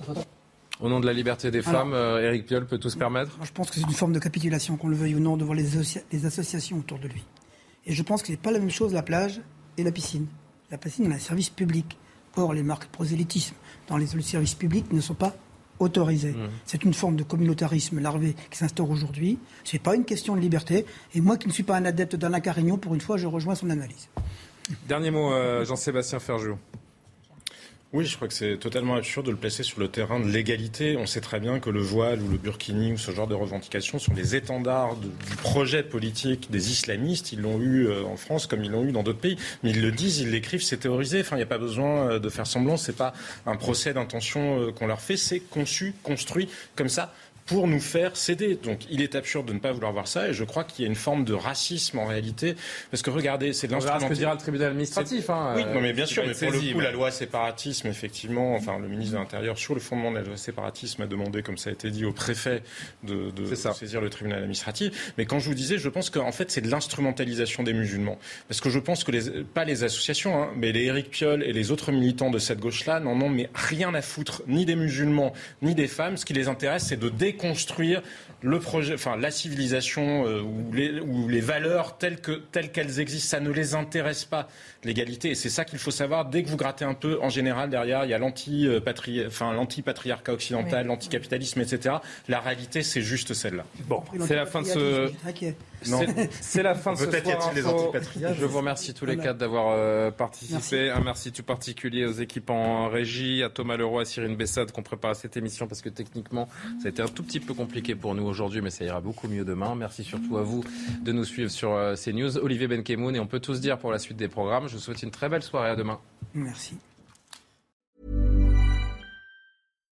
Au nom de la liberté des femmes, euh, Éric Piolle peut tout se permettre Je pense que c'est une forme de capitulation, qu'on le veuille ou non, devant les, les associations autour de lui. Et je pense que ce n'est pas la même chose la plage et la piscine. La piscine est un service public. Or, les marques prosélytisme dans les services publics ne sont pas autorisées. Mmh. C'est une forme de communautarisme larvé qui s'instaure aujourd'hui. Ce n'est pas une question de liberté. Et moi qui ne suis pas un adepte d'Alain Carignon, pour une fois, je rejoins son analyse. Dernier mot, euh, Jean-Sébastien Ferjou. Oui, je crois que c'est totalement absurde de le placer sur le terrain de l'égalité. On sait très bien que le voile ou le burkini ou ce genre de revendications sont les étendards du projet politique des islamistes. Ils l'ont eu euh, en France comme ils l'ont eu dans d'autres pays. Mais ils le disent, ils l'écrivent, c'est théorisé. Enfin, il n'y a pas besoin euh, de faire semblant. C'est pas un procès d'intention euh, qu'on leur fait. C'est conçu, construit comme ça pour nous faire céder. Donc il est absurde de ne pas vouloir voir ça et je crois qu'il y a une forme de racisme en réalité. Parce que regardez, c'est de l'instrument. ce que dira le tribunal administratif. Hein, oui, non, mais bien sûr, mais pour le coup, la loi séparatisme, effectivement, enfin le ministre de l'Intérieur, sur le fondement de la loi séparatisme, a demandé, comme ça a été dit, au préfet de, de saisir le tribunal administratif. Mais quand je vous disais, je pense qu'en fait, c'est de l'instrumentalisation des musulmans. Parce que je pense que les, pas les associations, hein, mais les Éric Piolle et les autres militants de cette gauche-là n'en ont mais rien à foutre, ni des musulmans, ni des femmes. Ce qui les intéresse, c'est de déconstruire construire le projet, enfin la civilisation euh, ou, les, ou, les, valeurs telles que telles qu'elles existent, ça ne les intéresse pas l'égalité. Et c'est ça qu'il faut savoir. Dès que vous grattez un peu, en général derrière, il y a l'anti-patriarcat enfin, l'anti occidental, l'anticapitalisme, etc. La réalité, c'est juste celle-là. Bon, c'est la fin de ce. C'est la fin de ce soir. Je vous remercie tous les quatre d'avoir euh, participé. Un merci tout particulier aux équipes en régie, à Thomas Leroy, à Cyrine Bessade qui ont préparé cette émission parce que techniquement, ça a été un tout petit peu compliqué pour nous aujourd'hui, mais ça ira beaucoup mieux demain. Merci surtout à vous de nous suivre sur euh, CNews. Olivier Benkemoun, et on peut tous dire pour la suite des programmes, je vous souhaite une très belle soirée. À demain. Merci.